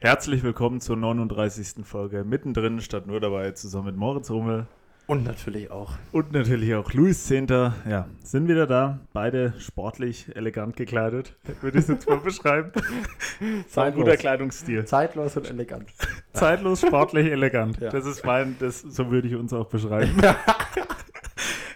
Herzlich willkommen zur 39. Folge Mittendrin statt nur dabei, zusammen mit Moritz Rummel Und natürlich auch. und natürlich auch Luis Zehnter. Ja, sind wieder da, beide sportlich, elegant gekleidet, würde ich es jetzt mal beschreiben. Ein guter Kleidungsstil. Zeitlos und elegant. Zeitlos, sportlich, elegant. Ja. Das ist mein, das, so würde ich uns auch beschreiben.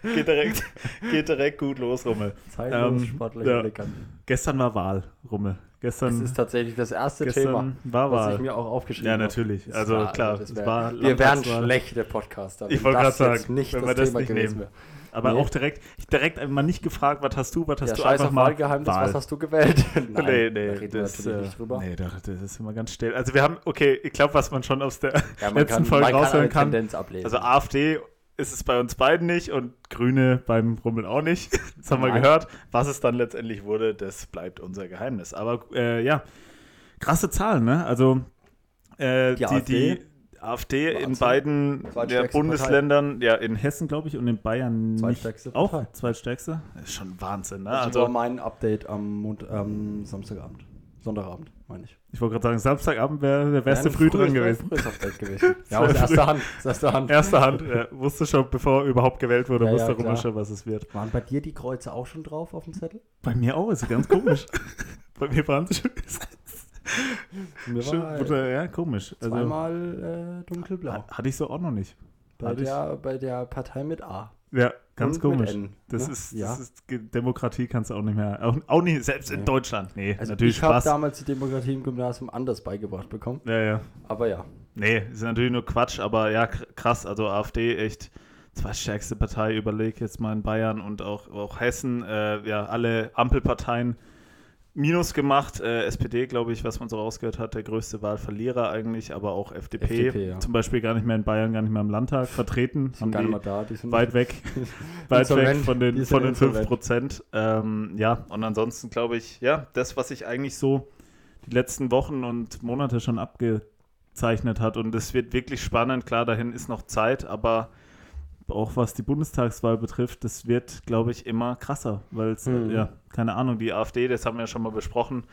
geht, direkt, geht direkt gut los, Rummel. Zeitlos, Ähm, sportlich, ja. elegant. Gestern war Wahl, Rummel. Das Gestern, ist tatsächlich das erste Thema, war was ich mir auch aufgeschrieben Ja, habe. natürlich. Das Also war- klar, das es wär- war Wir wären schlechte Podcaster. Ich wollte das gerade sagen, nicht wenn das wir das Thema nicht gewesen nehmen. wäre. Aber Nee. auch direkt, direkt einmal nicht gefragt, was hast du, was hast Ja, du scheiß einfach auf mal Wahlgeheimnis, Wahl. was hast du gewählt? Nein, nee, da nee, reden wir das, natürlich äh, nicht drüber. nee, da- das ist immer ganz still. Also wir haben, okay, ich glaube, was man schon aus der ja, letzten kann, Folge kann raushören eine kann, Tendenz ablesen. also AfD ist es bei uns beiden nicht und Grüne beim Rummeln auch nicht. Das haben wir Nein. gehört. Was es dann letztendlich wurde, das bleibt unser Geheimnis. Aber äh, ja, krasse Zahlen, ne? Also äh, die, Die AfD? die AfD in beiden der Bundesländern, ja, in Hessen, glaube ich, und in Bayern nicht. Zweitstärkste Auch Partei. zweitstärkste? Das ist schon Wahnsinn, ne? das war Also, mein Update am Mond, ähm, Samstagabend. Sonntagabend, meine ich. Ich wollte gerade sagen, Samstagabend wäre du Wäre ein früh frühes- dran gewesen. gewesen. Ja, aus früh. erster Hand. Aus erster Hand. Erste Hand, ja, wusste schon, bevor überhaupt gewählt wurde, Ja, wusste ja, klar. schon, was es wird. Waren bei dir die Kreuze auch schon drauf auf dem Zettel? Bei mir auch, ist ganz komisch. Bei mir waren sie schon war wurde, ja, komisch. Also, zweimal äh, dunkelblau. ha- hatte ich so auch noch nicht. Bei hatte ich- der, bei der Partei mit A. Ja, ganz Und komisch. N, Das, ne? ist, Ja. das ist Demokratie kannst du auch nicht mehr. Auch, auch nicht, selbst in Nee. Deutschland. Nee, Also natürlich ich habe damals die Demokratie im Gymnasium anders beigebracht bekommen. Ja, ja. Aber ja. Nee, ist natürlich nur Quatsch, aber ja, kr- krass. Also AfD echt zweitstärkste Partei, überleg jetzt mal in Bayern und auch, auch Hessen. Äh, ja, alle Ampelparteien Minus gemacht. Äh, SPD, glaube ich, was man so rausgehört hat, der größte Wahlverlierer eigentlich, aber auch FDP. FDP, ja. Zum Beispiel gar nicht mehr in Bayern, gar nicht mehr im Landtag vertreten. Sind gar nicht mal da. Die sind weit weg, weit weg von den, von den 5 insolvent. Prozent. Ähm, ja, und ansonsten glaube ich, ja, das, was sich eigentlich so die letzten Wochen und Monate schon abgezeichnet hat. Und es wird wirklich spannend. Klar, dahin ist noch Zeit, aber auch was die Bundestagswahl betrifft, das wird, glaube ich, immer krasser, weil es, Mhm. ja, keine Ahnung, die AfD, das haben wir ja schon mal besprochen,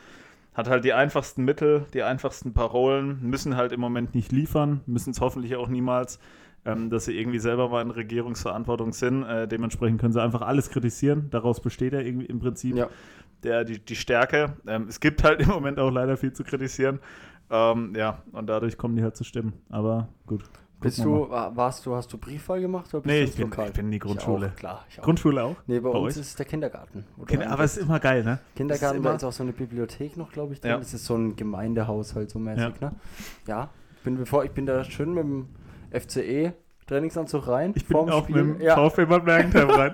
hat halt die einfachsten Mittel, die einfachsten Parolen, müssen halt im Moment nicht liefern, müssen es hoffentlich auch niemals, ähm, dass sie irgendwie selber mal in Regierungsverantwortung sind. Äh, dementsprechend können sie einfach alles kritisieren. Daraus besteht ja irgendwie im Prinzip Ja. der, die, die Stärke. Ähm, es gibt halt im Moment auch leider viel zu kritisieren. Ähm, ja, und dadurch kommen die halt zu Stimmen. Aber gut. Bist du, wa- warst du, hast du Briefwahl gemacht oder bist Nee, du ich bin, Lokal? ich bin in die Grundschule. Ich auch, klar, ich auch. Grundschule auch? nee, bei, bei uns euch? ist es der Kindergarten. Kinder, aber es ist immer geil, ne? Kindergarten, ist da immer- ist auch so eine Bibliothek noch, glaube ich, drin. Ja. Das ist so ein Gemeindehaushalt so mäßig, ne? Ja. Ich bin, bevor, ich bin da schön mit dem FCE Trainingsanzug rein. Ich bin vorm auch Spiel. mit dem ja, VfB Bad Mergentheim rein.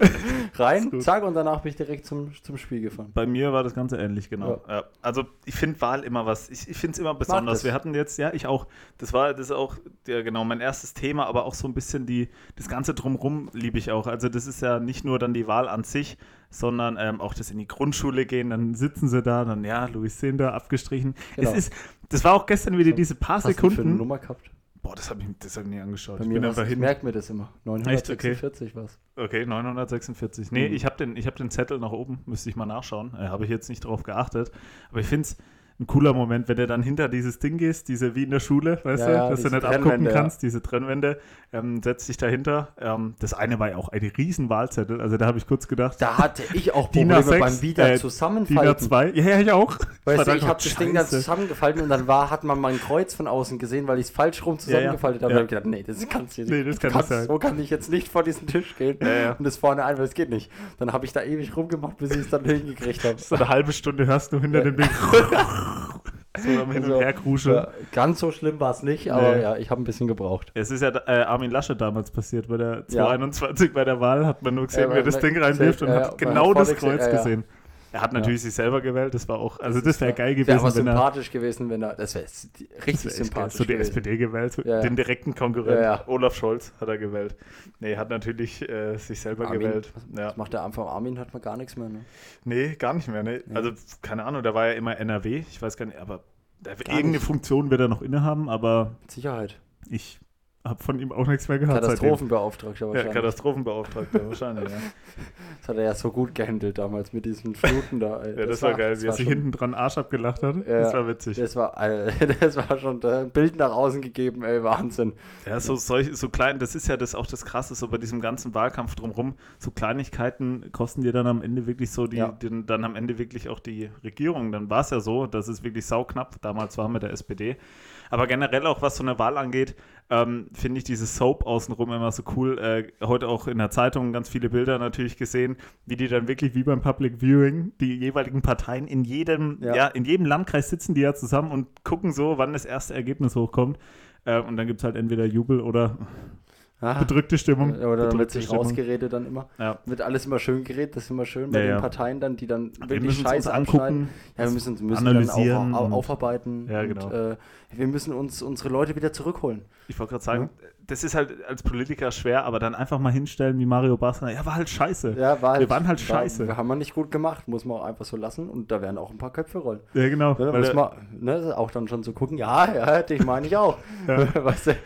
Rein, zack, und danach bin ich direkt zum, zum Spiel gefahren. Bei mir war das Ganze ähnlich, genau. Ja. Also ich finde Wahl immer was, ich, ich finde es immer besonders. Wir hatten jetzt, ja, ich auch, das war das ist auch, ja genau, mein erstes Thema, aber auch so ein bisschen die, das Ganze drumrum liebe ich auch. Also das ist ja nicht nur dann die Wahl an sich, sondern ähm, auch das in die Grundschule gehen, dann sitzen sie da, dann ja, Louis Sender abgestrichen. Genau. Es ist, das war auch gestern wieder diese paar Was hast du für eine Sekunden. Nummer gehabt? Boah, das habe ich, das hab ich nie angeschaut. Bei ich bin einfach ich hin. merke mir das immer. Echt? Okay. 946 war's. Okay, 946. Nee, Mhm. ich habe den, ich hab den Zettel nach oben, müsste ich mal nachschauen. Äh, habe ich jetzt nicht drauf geachtet. Aber ich finde es ein cooler Moment, wenn du dann hinter dieses Ding gehst, diese wie in der Schule, weißt Ja, du, ja, dass du nicht abgucken Trennwände, ja. kannst, diese Trennwände, ähm, setzt dich dahinter. Ähm, das eine war ja auch ein riesen Wahlzettel, also da habe ich kurz gedacht, Da hatte ich auch Probleme A6, beim wieder äh, DIN zusammenfalten. A2, ja, ja, ich auch. Weißt du, ich habe das Ding da Scheiße. zusammengefaltet und dann war, hat man mal ein Kreuz von außen gesehen, weil ich es falsch rum zusammengefaltet habe. Ja. Da habe ich gedacht, nee, das kannst du nicht. Nee, das kann kannst, nicht sein. So kann ich jetzt nicht vor diesen Tisch gehen und das vorne ein, weil es geht nicht. Dann habe ich da ewig rumgemacht, bis ich es dann hingekriegt habe. So eine halbe Stunde hörst du hinter dem Ding so Hin und Also, Her kruscheln. Ja, ganz so schlimm war es nicht, aber Nee. ja, ich habe ein bisschen gebraucht. Es ist ja äh, Armin Laschet damals passiert, bei der Ja. 221 bei der Wahl hat man nur gesehen, Ja, wie er weil- das Ding reinwirft und ja, hat ja, genau das Kreuz ja, ja. gesehen. Er hat natürlich sich selber gewählt, das war auch, also das wäre geil Wäre gewesen, aber wenn er sympathisch gewesen, wenn er. Das wäre das richtig wär echt geil. sympathisch. so die gewesen. SPD gewählt, Ja, ja. den direkten Konkurrent. Ja, ja. Olaf Scholz hat er gewählt. Nee, hat natürlich äh, sich selber Armin, gewählt. Ja. was macht der Anfang? Armin hat man gar nichts mehr. Ne? Nee, gar nicht mehr. Ne? Also, keine Ahnung, da war ja immer NRW, ich weiß gar nicht, aber da, irgendeine nicht. Funktion wird er noch innehaben, aber Mit Sicherheit. ich, habe von ihm auch nichts mehr gehört. Katastrophenbeauftragter wahrscheinlich. Ja, Katastrophenbeauftragter wahrscheinlich, ja. Das hat er ja so gut gehandelt damals mit diesen Fluten da. ja, das, das war, geil, wie er sich hinten dran Arsch abgelacht hat. Ja, das war witzig. Das war, das war schon ein Bild nach außen gegeben, ey, Wahnsinn. Ja, so, solch, so klein, das ist ja das auch das Krasse, so bei diesem ganzen Wahlkampf drumherum, so Kleinigkeiten kosten dir dann am Ende wirklich so die, ja. den, dann am Ende wirklich auch die Regierung. Dann war es ja so, das ist wirklich sauknapp. Damals war mit der SPD. Aber generell auch, was so eine Wahl angeht, ähm, finde ich dieses Soap außenrum immer so cool. Äh, heute auch in der Zeitung ganz viele Bilder natürlich gesehen, wie die dann wirklich wie beim Public Viewing die jeweiligen Parteien in jedem, ja. ja in jedem Landkreis sitzen die ja zusammen und gucken so, wann das erste Ergebnis hochkommt. Äh, und dann gibt es halt entweder Jubel oder Ah, bedrückte Stimmung. Oder dann wird sich Stimmung. rausgeredet dann immer. Ja. Wird alles immer schön geredet, das ist immer schön bei ja, den ja. Parteien dann, die dann wir wirklich Scheiße angucken. Ja, wir müssen, müssen analysieren dann auch, aufarbeiten. Ja, genau. Und, äh, wir müssen uns unsere Leute wieder zurückholen. Ich wollte gerade sagen, das ist halt als Politiker schwer, aber dann einfach mal hinstellen wie Mario Basler. Ja, war halt scheiße. Ja, war halt, wir waren halt scheiße. Wir haben wir nicht gut gemacht, muss man auch einfach so lassen und da werden auch ein paar Köpfe rollen. Ja, genau. Ne, weil man, ne, auch dann schon zu so gucken, ja, ja, dich meine ich auch. ja. weißt du? ja,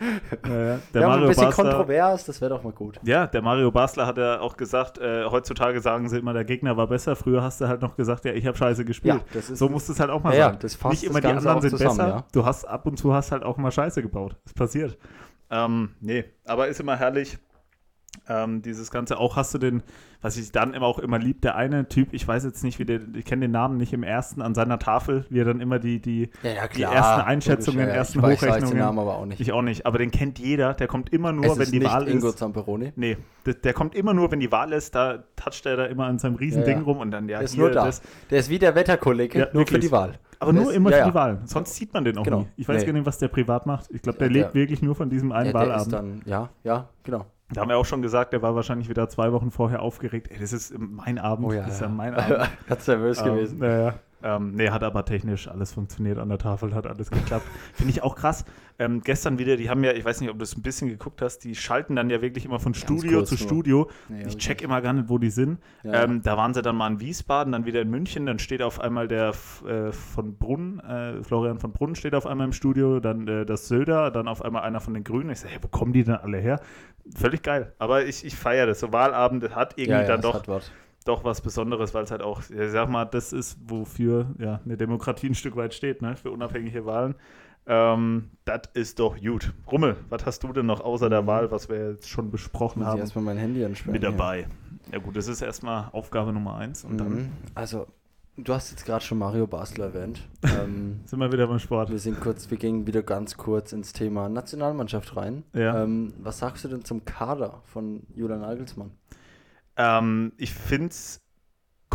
ja. Der ja, Mario ein bisschen Basler, kontrovers, das wäre doch mal gut. Ja, der Mario Basler hat ja auch gesagt, äh, heutzutage sagen sie immer, der Gegner war besser. Früher hast du halt noch gesagt, ja, ich habe scheiße gespielt. Ja, so musst du es halt auch mal sagen. Nicht immer die anderen sind zusammen, besser. Du hast ab und zu hast halt auch mal Scheiße gebaut. Das passiert. Ähm, nee, aber ist immer herrlich. Ähm, dieses Ganze auch hast du den, was ich dann immer auch immer lieb, der eine Typ, ich weiß jetzt nicht, wie der, ich kenne den Namen nicht im ersten an seiner Tafel, wie er dann immer die, die, ja, ja, die ersten Einschätzungen, ja, ersten ich Hochrechnungen. Weiß den Namen aber auch nicht. Ich auch nicht, aber den kennt jeder, der kommt immer nur, es wenn die Wahl Ingo ist. Zamperoni? Nee, der, der, kommt immer nur, wenn die Wahl ist, da toucht er da immer an seinem Riesending rum und dann ja. Der ist nur da. Das, der ist wie der Wetterkollege, nur wirklich. für die Wahl. Aber nur immer ja, für die Wahl. Sonst sieht man den auch genau. nie. Ich weiß nee. gar nicht, was der privat macht. Ich glaube, der, der lebt wirklich nur von diesem einen ja, Wahlabend. Dann, ja, ja, genau. Da haben wir auch schon gesagt, der war wahrscheinlich wieder zwei Wochen vorher aufgeregt. Ey, das ist mein Abend. Oh ja, das ist ja mein Abend. Ganz nervös ähm, gewesen. Ja, ähm, nee, hat aber technisch alles funktioniert an der Tafel, hat alles geklappt. Finde ich auch krass. Ähm, gestern wieder, die haben ja, ich weiß nicht, ob du es ein bisschen geguckt hast, die schalten dann ja wirklich immer von Studio kurz, zu Studio. Nee, ich check immer gar nicht, wo die sind. Ja. Ähm, da waren sie dann mal in Wiesbaden, dann wieder in München, dann steht auf einmal der äh, von Brunn, äh, Florian von Brunn steht auf einmal im Studio, dann äh, das Söder, dann auf einmal einer von den Grünen. Ich sage, hey, wo kommen die denn alle her? Völlig geil. Aber ich, ich feiere das. So Wahlabend hat irgendwie ja, dann doch doch was Besonderes, weil es halt auch, ich sag mal, das ist, wofür ja, eine Demokratie ein Stück weit steht, ne? für unabhängige Wahlen. Ähm, das ist doch gut. Rummel, was hast du denn noch außer der Wahl, was wir jetzt schon besprochen Muss haben? Ich erstmal mein Handy entsperren. Mit dabei. Ja, gut, das ist erstmal Aufgabe Nummer eins. Und mhm. dann also, du hast jetzt gerade schon Mario Basler erwähnt. ähm, sind wir wieder beim Sport. Wir sind kurz, wir gingen wieder ganz kurz ins Thema Nationalmannschaft rein. Ja. Ähm, was sagst du denn zum Kader von Julian Nagelsmann? Ähm, ich finde es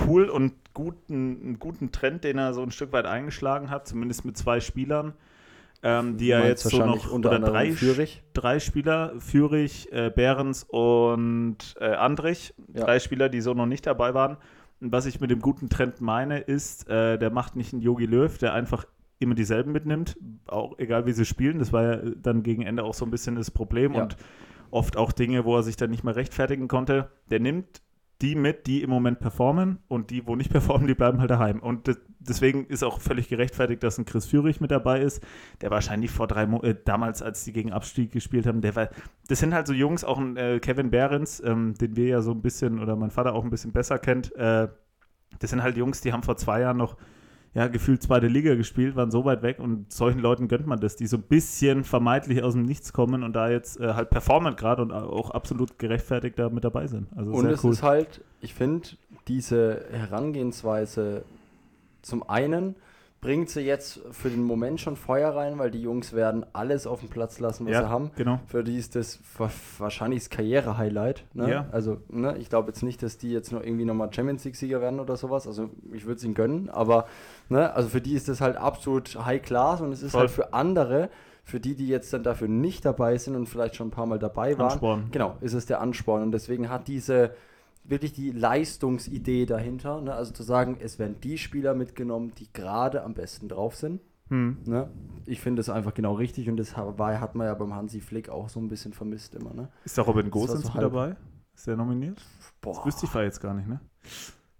cool und guten, einen guten Trend, den er so ein Stück weit eingeschlagen hat, zumindest mit zwei Spielern, ähm, die er jetzt so noch unter oder drei, Führig. drei Spieler, Führig, äh, Behrens und äh, Andrich, ja. drei Spieler, die so noch nicht dabei waren. Und was ich mit dem guten Trend meine, ist, äh, der macht nicht einen Yogi Löw, der einfach immer dieselben mitnimmt, auch egal wie sie spielen. Das war ja dann gegen Ende auch so ein bisschen das Problem ja. und oft auch Dinge, wo er sich dann nicht mehr rechtfertigen konnte. Der nimmt die mit, die im Moment performen und die, wo nicht performen, die bleiben halt daheim. Und deswegen ist auch völlig gerechtfertigt, dass ein Chris Führig mit dabei ist, der wahrscheinlich vor drei Mo äh, damals, als die gegen Abstieg gespielt haben, der war, das sind halt so Jungs, auch ein äh, Kevin Behrens, ähm, den wir ja so ein bisschen oder mein Vater auch ein bisschen besser kennt, äh, das sind halt Jungs, die haben vor zwei Jahren noch ja, gefühlt zweite Liga gespielt, waren so weit weg und solchen Leuten gönnt man das, die so ein bisschen vermeintlich aus dem Nichts kommen und da jetzt äh, halt performen gerade und auch absolut gerechtfertigt da mit dabei sind. Also und es cool. ist halt, ich finde, diese Herangehensweise zum einen bringt sie jetzt für den Moment schon Feuer rein, weil die Jungs werden alles auf den Platz lassen, was ja, sie haben. Genau. Für die ist das wahrscheinlich das Karriere-Highlight. Ne? Ja. Also, ne, ich glaube jetzt nicht, dass die jetzt noch irgendwie nochmal Champions League-Sieger werden oder sowas. Also, ich würde es ihnen gönnen, aber ne, also für die ist das halt absolut High Class und es ist Voll. halt für andere für die, die jetzt dann dafür nicht dabei sind und vielleicht schon ein paar Mal dabei waren, Ansporn. genau, ist es der Ansporn. Und deswegen hat diese, wirklich die Leistungsidee dahinter. Ne? Also zu sagen, es werden die Spieler mitgenommen, die gerade am besten drauf sind. Hm. Ne? Ich finde das einfach genau richtig und das war, hat man ja beim Hansi Flick auch so ein bisschen vermisst immer. Ne? Ist der Robin Gosens so mit dabei? Ist der nominiert? Boah. Das wüsste ich jetzt gar nicht, ne?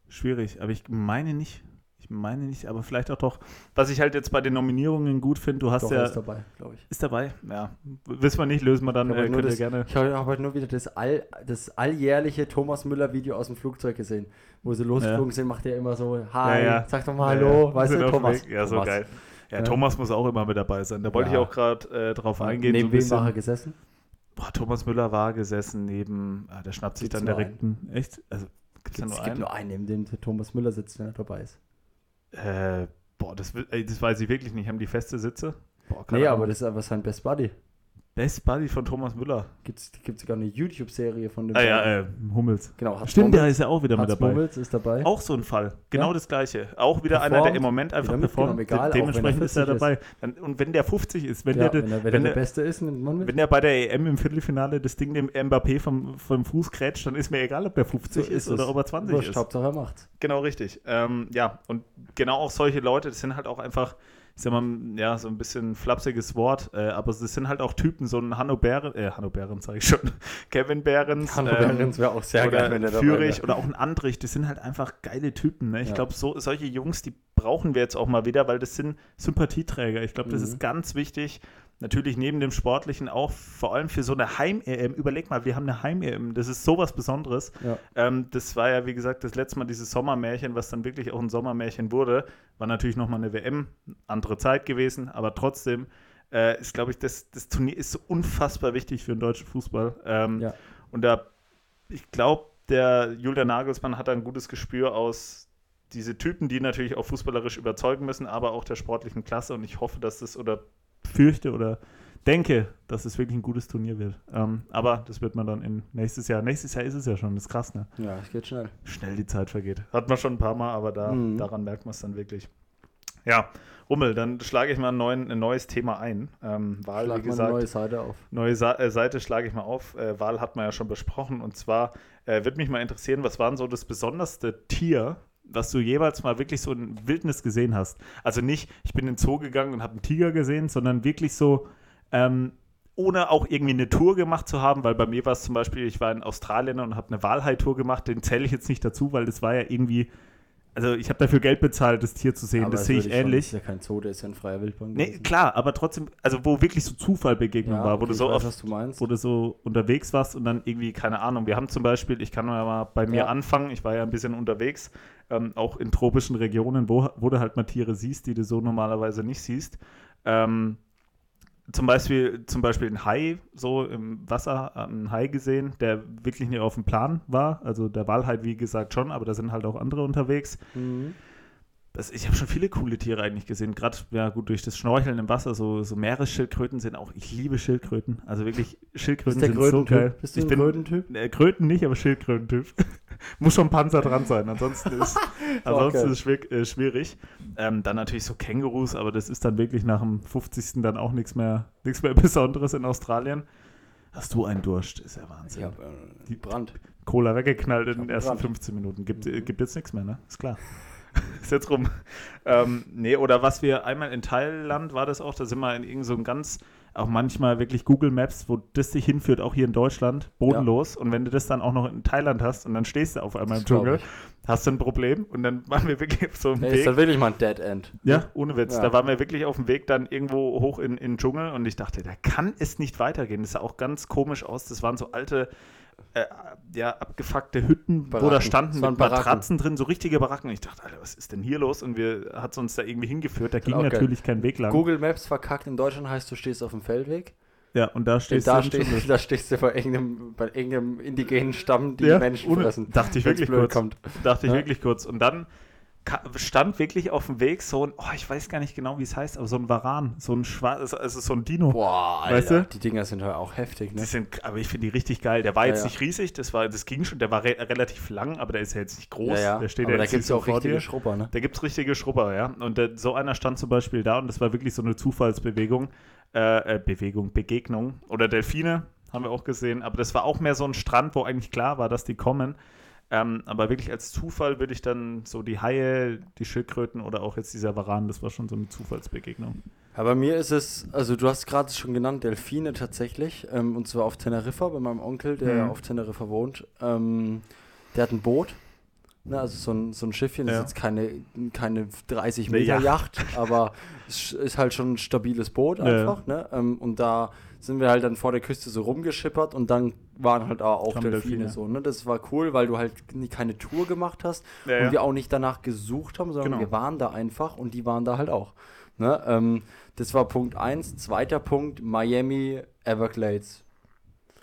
Schwierig, aber ich meine nicht. Ich meine nicht, aber vielleicht auch doch. Was ich halt jetzt bei den Nominierungen gut finde, du hast doch, ja. ist dabei, glaube ich. Ist dabei? Ja. Wissen wir nicht, lösen wir dann. Äh, könnt das, gerne. Ich habe halt nur wieder das, all, das alljährliche Thomas Müller-Video aus dem Flugzeug gesehen, wo sie losgeflogen ja. sind, macht er immer so: Hi, ja, sag doch mal Hallo, weißt du, Thomas. Ja, so Thomas. geil. Ja, Thomas muss auch immer mit dabei sein. Da wollte ich auch gerade äh, drauf eingehen. Neben so wem war er gesessen? Boah, Thomas Müller war gesessen neben, ah, der schnappt sich Gibt's dann direkt einen. Echt? Also, gibt es da nur einen? Es gibt nur einen, neben dem Thomas Müller sitzt, wenn er dabei ist. Äh, boah, das, das weiß ich wirklich nicht. Haben die feste Sitze? Boah, nee, aber das ist aber sein Best Buddy. Best Buddy von Thomas Müller. Gibt es sogar eine YouTube-Serie von dem. Ah ja, äh, Hummels. Genau, Hat's Stimmt, Hummels, der ist ja auch wieder mit dabei. Hummels ist dabei. Auch so ein Fall. Genau ja. das gleiche. Auch wieder Performt, einer, der im Moment einfach performt. Egal, Dementsprechend ist er dabei. Ist. Und wenn der 50 ist, wenn, ja, der, wenn, er, wenn, wenn der, der Beste ist, wenn der bei der EM im Viertelfinale das Ding dem Mbappé vom, vom Fuß krätscht, dann ist mir egal, ob der 50 so ist, ist oder ob er 20 Wurscht, ist. Hauptsache er macht. Genau, richtig. Ähm, ja, und genau auch solche Leute, das sind halt auch einfach ich sag mal, ja, so ein bisschen flapsiges Wort, äh, aber es sind halt auch Typen, so ein Hanno Behrens, äh, Hanno Behrens sage ich schon, Kevin Behrens. Hanno ähm, Behrens wäre auch sehr geil, wenn dabei Führig oder auch ein Andrich, das sind halt einfach geile Typen. Ne? Ich ja. glaube, so, solche Jungs, die brauchen wir jetzt auch mal wieder, weil das sind Sympathieträger. Ich glaube, das mhm. ist ganz wichtig natürlich neben dem Sportlichen auch vor allem für so eine Heim-EM. Überleg mal, wir haben eine Heim-EM. Das ist sowas Besonderes. Ja. Ähm, das war ja, wie gesagt, das letzte Mal dieses Sommermärchen, was dann wirklich auch ein Sommermärchen wurde. War natürlich nochmal eine WM, andere Zeit gewesen, aber trotzdem äh, ist, glaube ich, das, das Turnier ist so unfassbar wichtig für den deutschen Fußball. Ähm, ja. Und da, ich glaube, der Julian Nagelsmann hat ein gutes Gespür aus diese Typen, die natürlich auch fußballerisch überzeugen müssen, aber auch der sportlichen Klasse. Und ich hoffe, dass das oder fürchte oder denke, dass es wirklich ein gutes Turnier wird. Ähm, aber das wird man dann in nächstes Jahr. Nächstes Jahr ist es ja schon, das ist krass, ne? Ja, es geht schnell. Schnell die Zeit vergeht. Hat man schon ein paar Mal, aber da, mhm. daran merkt man es dann wirklich. Ja, Rummel, dann schlage ich mal ein, neuen, ein neues Thema ein. Ähm, Wahl, Schlag wie gesagt. Eine neue Seite auf. Neue Sa äh, Seite schlage ich mal auf. Äh, Wahl hat man ja schon besprochen. Und zwar äh, würde mich mal interessieren, was war denn so das besonderste Tier, was du jeweils mal wirklich so in Wildnis gesehen hast. Also nicht, ich bin in den Zoo gegangen und habe einen Tiger gesehen, sondern wirklich so, ähm, ohne auch irgendwie eine Tour gemacht zu haben, weil bei mir war es zum Beispiel, ich war in Australien und habe eine Walhai-Tour gemacht, den zähle ich jetzt nicht dazu, weil das war ja irgendwie also ich habe dafür Geld bezahlt, das Tier zu sehen. Aber das sehe ich ähnlich. Das ist ja kein Zoo, der ist ja ein freier Wildbahn. Nee, klar, aber trotzdem, also wo wirklich so Zufallbegegnung ja, war, wo okay, du so weiß, oft, du wo du so unterwegs warst und dann irgendwie, keine Ahnung, wir haben zum Beispiel, ich kann mal bei mir ja. anfangen, ich war ja ein bisschen unterwegs, ähm, auch in tropischen Regionen, wo, wo du halt mal Tiere siehst, die du so normalerweise nicht siehst. Ähm, zum Beispiel, zum Beispiel ein Hai, so im Wasser, ein Hai gesehen, der wirklich nicht auf dem Plan war. Also der Walhai, wie gesagt, schon, aber da sind halt auch andere unterwegs. Mhm das, ich habe schon viele coole Tiere eigentlich gesehen. Gerade, ja gut, durch das Schnorcheln im Wasser, so, so Meeresschildkröten sind auch, ich liebe Schildkröten. Also wirklich, Schildkröten sind so geil. Bist du ich ein Krötentyp? Äh, Kröten nicht, aber Schildkrötentyp. Muss schon Panzer dran sein, ansonsten ist, ansonsten okay. ist es schwierig. Äh, schwierig. Ähm, dann natürlich so Kängurus, aber das ist dann wirklich nach dem 50. dann auch nichts mehr, nichts mehr Besonderes in Australien. Hast du einen Durst? Ist ja Wahnsinn. Ich hab, äh, Die Brand. Cola weggeknallt in den ersten Brand. 15 Minuten. Gibt, mhm. gibt jetzt nichts mehr, ne? Ist klar. ist jetzt rum. Ähm, nee, oder was wir einmal in Thailand war das auch, da sind wir in irgend so ganz, auch manchmal wirklich Google Maps, wo das dich hinführt, auch hier in Deutschland, bodenlos. Ja. Und wenn du das dann auch noch in Thailand hast und dann stehst du auf einmal im Dschungel, hast du ein Problem. Und dann waren wir wirklich auf so einem nee, Weg. Ist dann wirklich mal ein Dead End. Ja, ohne Witz. Ja. Da waren wir wirklich auf dem Weg dann irgendwo hoch in, in den Dschungel und ich dachte, da kann es nicht weitergehen. Das sah auch ganz komisch aus. Das waren so alte äh, ja, abgefuckte Hütten, Baracken. wo da standen mit Matratzen drin, so richtige Baracken. Ich dachte, Alter, was ist denn hier los? Und wir hat uns da irgendwie hingeführt. Da ging natürlich kein Weg lang. Google Maps verkackt in Deutschland heißt, du stehst auf dem Feldweg. Ja, und da stehst da du. Stehst, da stehst du bei irgendeinem, bei irgendeinem indigenen Stamm, die ja, Menschen ohne, fressen. Dachte ich wirklich kurz. Kommt. Dachte ich ja? wirklich kurz. Und dann stand wirklich auf dem Weg so ein, oh, ich weiß gar nicht genau, wie es heißt, aber so ein Varan, so ein schwarzes, also so ein Dino. Boah, Alter, weißt du? die Dinger sind halt auch heftig, ne? Die sind, aber ich finde die richtig geil. Der war ja, jetzt ja. nicht riesig, das war, das ging schon, der war re relativ lang, aber der ist ja jetzt nicht groß. Ja, der steht aber da gibt es ja auch richtige dir. Schrupper, ne? Da gibt es richtige Schrupper, ja. Und der, so einer stand zum Beispiel da und das war wirklich so eine Zufallsbewegung, äh, äh, Bewegung, Begegnung. Oder Delfine, haben wir auch gesehen, aber das war auch mehr so ein Strand, wo eigentlich klar war, dass die kommen. Ähm, aber wirklich als Zufall würde ich dann so die Haie, die Schildkröten oder auch jetzt dieser Varan, das war schon so eine Zufallsbegegnung. Ja, bei mir ist es, also du hast gerade schon genannt, Delfine tatsächlich, ähm, und zwar auf Teneriffa, bei meinem Onkel, der mhm. auf Teneriffa wohnt. Ähm, der hat ein Boot Ne, also so ein, so ein Schiffchen ja. ist jetzt keine, keine 30 Meter Yacht, aber es ist halt schon ein stabiles Boot einfach. Ja. Ne? Ähm, und da sind wir halt dann vor der Küste so rumgeschippert und dann waren halt auch Delfine, Delfine so. Ne? Das war cool, weil du halt keine Tour gemacht hast ja, und wir auch nicht danach gesucht haben, sondern genau. wir waren da einfach und die waren da halt auch. Ne? Ähm, das war Punkt 1. Zweiter Punkt, Miami Everglades.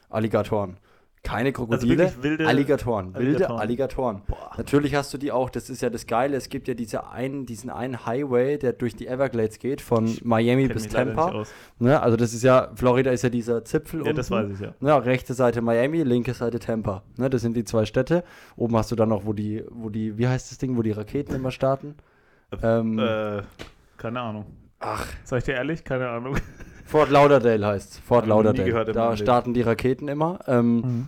Alligatoren. Keine also Krokodile, also wilde Alligatoren, wilde Alligatoren. Alligatoren. Natürlich hast du die auch, das ist ja das Geile, es gibt ja diese einen, diesen einen Highway, der durch die Everglades geht, von ich Miami bis Tampa. Ne, also das ist ja, Florida ist ja dieser Zipfel Ja, unten. das weiß ich ja. ja. Rechte Seite Miami, linke Seite Tampa. Ne, das sind die zwei Städte. Oben hast du dann noch, wo die, wo die, wie heißt das Ding, wo die Raketen immer starten? Äh, ähm, äh, keine Ahnung. Ach. Sag ich dir ehrlich, keine Ahnung. Fort Lauderdale heißt Fort Lauderdale. Da starten die Raketen immer. Ähm, mhm.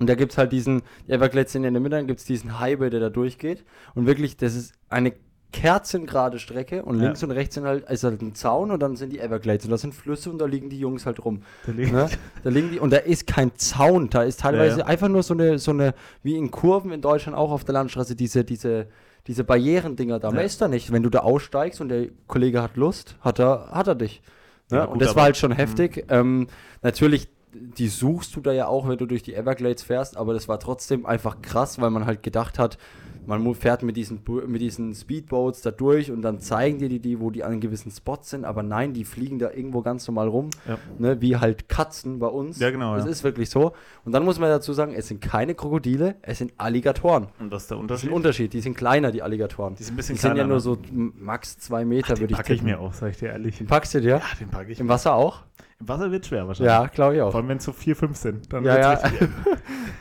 Und da gibt es halt diesen, die Everglades sind in der Mitte, dann gibt es diesen Highway, der da durchgeht. Und wirklich, das ist eine kerzengerade Strecke und ja. links und rechts sind halt, ist halt ein Zaun und dann sind die Everglades und da sind Flüsse und da liegen die Jungs halt rum. Da liegen, ne? da liegen die und da ist kein Zaun, da ist teilweise ja, ja. einfach nur so eine, so eine, wie in Kurven in Deutschland auch auf der Landstraße, diese, diese, diese Barrierendinger da. Mehr ist da nicht. Wenn du da aussteigst und der Kollege hat Lust, hat er, hat er dich. Ne? Gut, und das war halt schon heftig. Mhm. Ähm, natürlich die suchst du da ja auch, wenn du durch die Everglades fährst, aber das war trotzdem einfach krass, weil man halt gedacht hat, man fährt mit diesen, mit diesen Speedboats da durch und dann zeigen dir die, die, wo die an gewissen Spots sind, aber nein, die fliegen da irgendwo ganz normal rum, ja. ne, wie halt Katzen bei uns. Ja, genau. Das ja. ist wirklich so. Und dann muss man dazu sagen, es sind keine Krokodile, es sind Alligatoren. Und was ist der Unterschied? Das ist ein Unterschied, die sind kleiner, die Alligatoren. Die sind ein bisschen die kleiner. sind ja nur ne? so max zwei Meter, würde ich packe ich mir auch, sag ich dir ehrlich. Den packst du dir? Ja, den packe ich. Im Wasser auch? Wasser wird schwer wahrscheinlich. Ja, glaube ich auch. Vor allem, wenn es so vier, fünf sind. Dann ja, ja.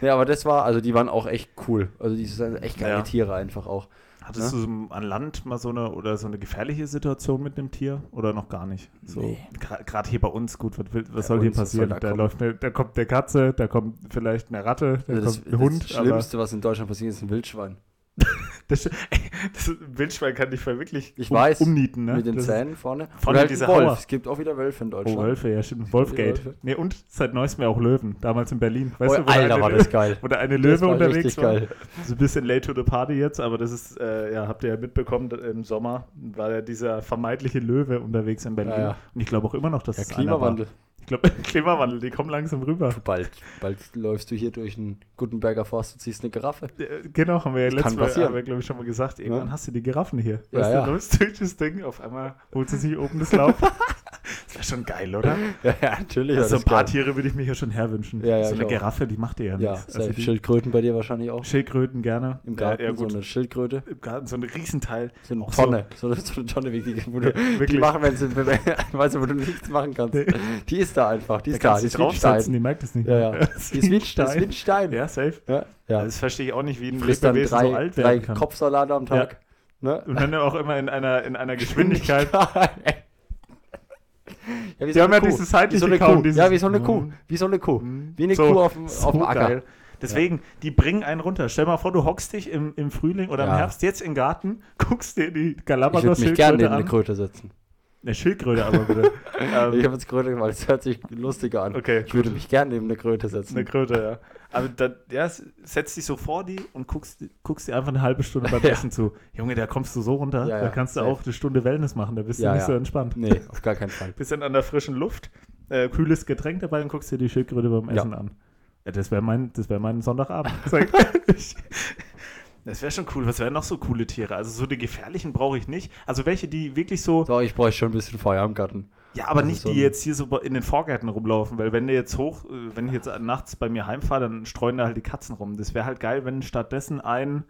ja, aber das war, also die waren auch echt cool. Also die sind echt geile ja. Tiere einfach auch. Hattest ne? du an Land mal so eine oder so eine gefährliche Situation mit dem Tier oder noch gar nicht? So nee. gerade hier bei uns, gut, was, was soll hier passieren? Da, da läuft eine, da kommt eine Katze, da kommt vielleicht eine Ratte, da also kommt das, ein Hund. Das Schlimmste, was in Deutschland passiert, ist ein Wildschwein. Das, ey, das Wildschwein kann dich wirklich ich um, weiß, umnieten, ne? Mit den das Zähnen vorne. Vorne halt diese Wolf. Hauer. Es gibt auch wieder Wölfe in Deutschland. Oh, Wölfe, ja, stimmt. Wolfgate. Nee, und seit neuestem auch Löwen. Damals in Berlin. Weißt oh, du, wo Alter, eine, war das geil. Wo da eine Löwe unterwegs war. Geil. So ein bisschen late to the party jetzt, aber das ist, äh, ja, habt ihr ja mitbekommen, im Sommer war ja dieser vermeintliche Löwe unterwegs in Berlin. Ja, ja. Und ich glaube auch immer noch, dass ja, es Klimawandel. Einer war glaube, Klimawandel, die kommen langsam rüber. Bald, bald läufst du hier durch einen Gutenberger Forst und ziehst eine Giraffe. Genau, haben wir ja letztes Mal, haben wir, glaube ich, schon mal gesagt. Irgendwann ja. hast du die Giraffen hier. Ja, weißt ja. du, läufst durch das Ding, auf einmal holt sie sich oben das Lauf. das wäre schon geil, oder? Ja, ja natürlich. Also ein paar geil. Tiere würde ich mir ja schon herwünschen. Ja, ja, so eine Giraffe, die macht dir ja nichts. Ja, also die, Schildkröten bei dir wahrscheinlich auch. Schildkröten gerne. Im Garten ja, so eine Schildkröte. Im Garten so ein Riesenteil. So eine Tonne. So, so, eine Tonne, wie die, wo du, die machen, wenn sie, weißt du, wo du nichts machen kannst. Die ist da einfach, die ist da die ist draufsetzen, die merkt es nicht. Ja, ja. Die ist wie ein Stein. Das ist wie ein Stein. Ja, safe. Ja, ja. Das verstehe ich auch nicht, wie ein Lebewesen drei, so alt werden kann. Kopfsalate am Tag. Ja. Ne? Und dann auch immer in einer, in einer Geschwindigkeit. Ja, wie so haben ja dieses seitliche wie so Kauen, dieses Ja, wie so eine Kuh. Wie so eine Kuh. Wie eine so, Kuh auf dem, so auf dem Acker. Geil. Deswegen, ja. die bringen einen runter. Stell mal vor, du hockst dich im, im Frühling oder ja. im Herbst jetzt im Garten, guckst dir die Galapagos-Schildkröte an. Ich würde mich gerne neben eine Kröte setzen. Eine Schildkröte aber bitte. ähm, ich habe jetzt Kröte gemacht, es hört sich lustiger an. Okay. Ich würde mich gerne neben eine Kröte setzen. Eine Kröte, ja. Aber dann, ja, setz dich so vor die und guckst, guckst dir einfach eine halbe Stunde beim ja. Essen zu. Junge, da kommst du so runter, ja, da kannst du auch eine Stunde Wellness machen, da bist du nicht so entspannt. Nee, auf gar keinen Fall. Bisschen an der frischen Luft, äh, kühles Getränk dabei und guckst dir die Schildkröte beim Essen an. Ja, das wäre mein, wär mein Sonntagabend. Das wäre schon cool. Was wären noch so coole Tiere? Also so die gefährlichen brauche ich nicht. Also welche, die wirklich so. Doch, ich brauche schon ein bisschen Feuer im Garten. Ja, aber also nicht so die jetzt hier so in den Vorgärten rumlaufen, weil wenn der jetzt hoch, äh, wenn ich jetzt nachts bei mir heimfahre, dann streuen da halt die Katzen rum. Das wäre halt geil, wenn stattdessen ein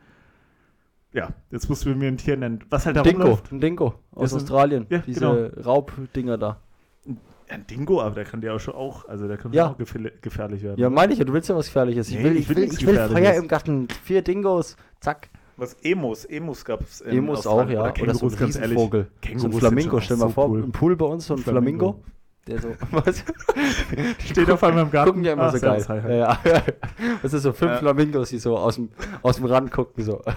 ja, jetzt musst du mir ein Tier nennen. Was halt da Dingo, rumläuft. ein Dingo aus Australien. Ja, Diese genau. Raubdinger da. Ein Dingo, aber der kann dir auch schon auch, also der kann ja. auch gefährlich werden. Ja, meine ich ja, du willst ja was Gefährliches. Ich will, ich will, ich will Feuer im Garten. Vier Dingos, zack. Was Emos, Emos gab es. Emos auch, ja. Oder, Kängurus, Oder so ein Riesenvogel. So ein Flamingo, stell mal vor, cool. im Pool bei uns so ein Flamingo. Flamingo. Der so, was? Steht auf einmal im Garten. Gucken ja immer ah, so geil. Ja, ja. Das ist so fünf ja. Flamingos, die so aus dem, aus dem Rand gucken. So.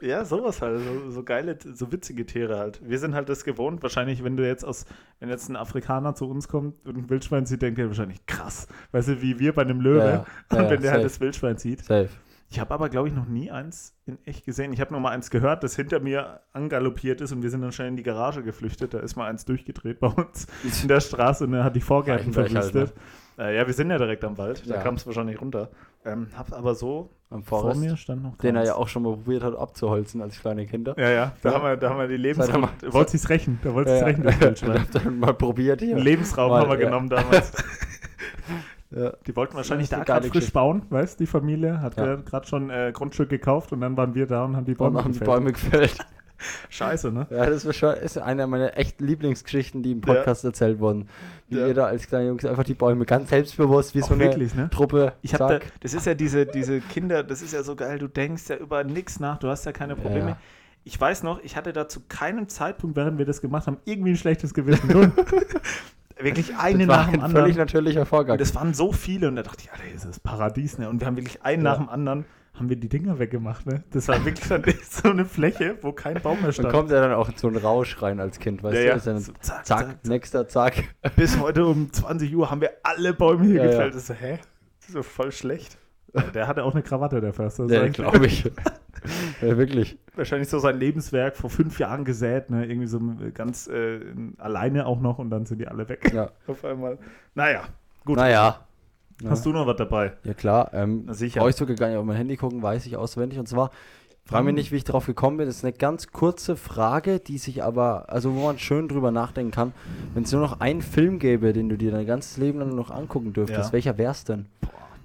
Ja, sowas halt. So, so, geile, so witzige Tiere halt. Wir sind halt das gewohnt. Wahrscheinlich, wenn du jetzt aus, wenn jetzt ein Afrikaner zu uns kommt und ein Wildschwein sieht, denkt er wahrscheinlich krass. Weißt du, wie wir bei einem Löwe. Ja. Und wenn der halt das Wildschwein sieht. Safe. Ich habe aber, glaube ich, noch nie eins in echt gesehen. Ich habe nur mal eins gehört, das hinter mir angaloppiert ist und wir sind dann schnell in die Garage geflüchtet. Da ist mal eins durchgedreht bei uns in der Straße und er hat die Vorgärten verwüstet. Halt, ne? äh, ja, wir sind ja direkt am Wald, da ja. kam es wahrscheinlich runter. Ähm, hab aber so vor mir stand noch Den er ja auch schon mal probiert hat abzuholzen als kleine Kinder. Ja, ja, da, ja. Haben, wir, da haben wir die Lebensraum. Da wollte sie es rächen, da wollte sie es ja, rächen. Ja, mal probiert hier. Lebensraum mal, haben wir genommen damals. Ja. Die wollten wahrscheinlich da gerade frisch bauen, weißt die Familie hat ja. gerade schon äh, Grundstück gekauft und dann waren wir da und haben die Bäume, und haben gefällt. Die Bäume gefällt. Scheiße, ne? Ja, das ist, eine meiner echt Lieblingsgeschichten, die im Podcast ja. erzählt wurden. Wie ja. ihr da als kleine Jungs einfach die Bäume ganz selbstbewusst, wie Auch so eine wirklich, ne? Truppe. Ich da, das ist ja diese, diese Kinder, das ist ja so geil, du denkst ja über nichts nach, du hast ja keine Probleme. Ja. Ich weiß noch, ich hatte da zu keinem Zeitpunkt, während wir das gemacht haben, irgendwie ein schlechtes Gewissen. wirklich eine nach dem ein anderen. Völlig natürlicher Vorgang. Und es waren so viele und da dachte ich, Alter, das ist Paradies, ne? Und wir haben wirklich einen ja. nach dem anderen haben wir die Dinger weggemacht, ne? Das war wirklich dann so eine Fläche, wo kein Baum mehr stand. Da kommt ja dann auch so ein Rausch rein als Kind, weißt ja, du? Ja. So, zack, zack, zack, nächster, zack. Bis heute um 20 Uhr haben wir alle Bäume hier ja, gefällt. Ja. Das so, hä? Das ist so voll schlecht. Der hatte auch eine Krawatte, der Förster. Ja, glaube ich. ja, wirklich. Wahrscheinlich so sein Lebenswerk vor fünf Jahren gesät, ne? Irgendwie so ganz äh, alleine auch noch und dann sind die alle weg. Ja. Auf einmal. Naja, gut. Naja. Hast du noch was dabei? Ja, klar. Ähm, Na sicher. Brauche ich sogar gar nicht auf mein Handy gucken, weiß ich auswendig. Und zwar, frage mich hm. nicht, wie ich darauf gekommen bin. Das ist eine ganz kurze Frage, die sich aber, also wo man schön drüber nachdenken kann. Wenn es nur noch einen Film gäbe, den du dir dein ganzes Leben lang noch angucken dürftest, ja. welcher wär's denn?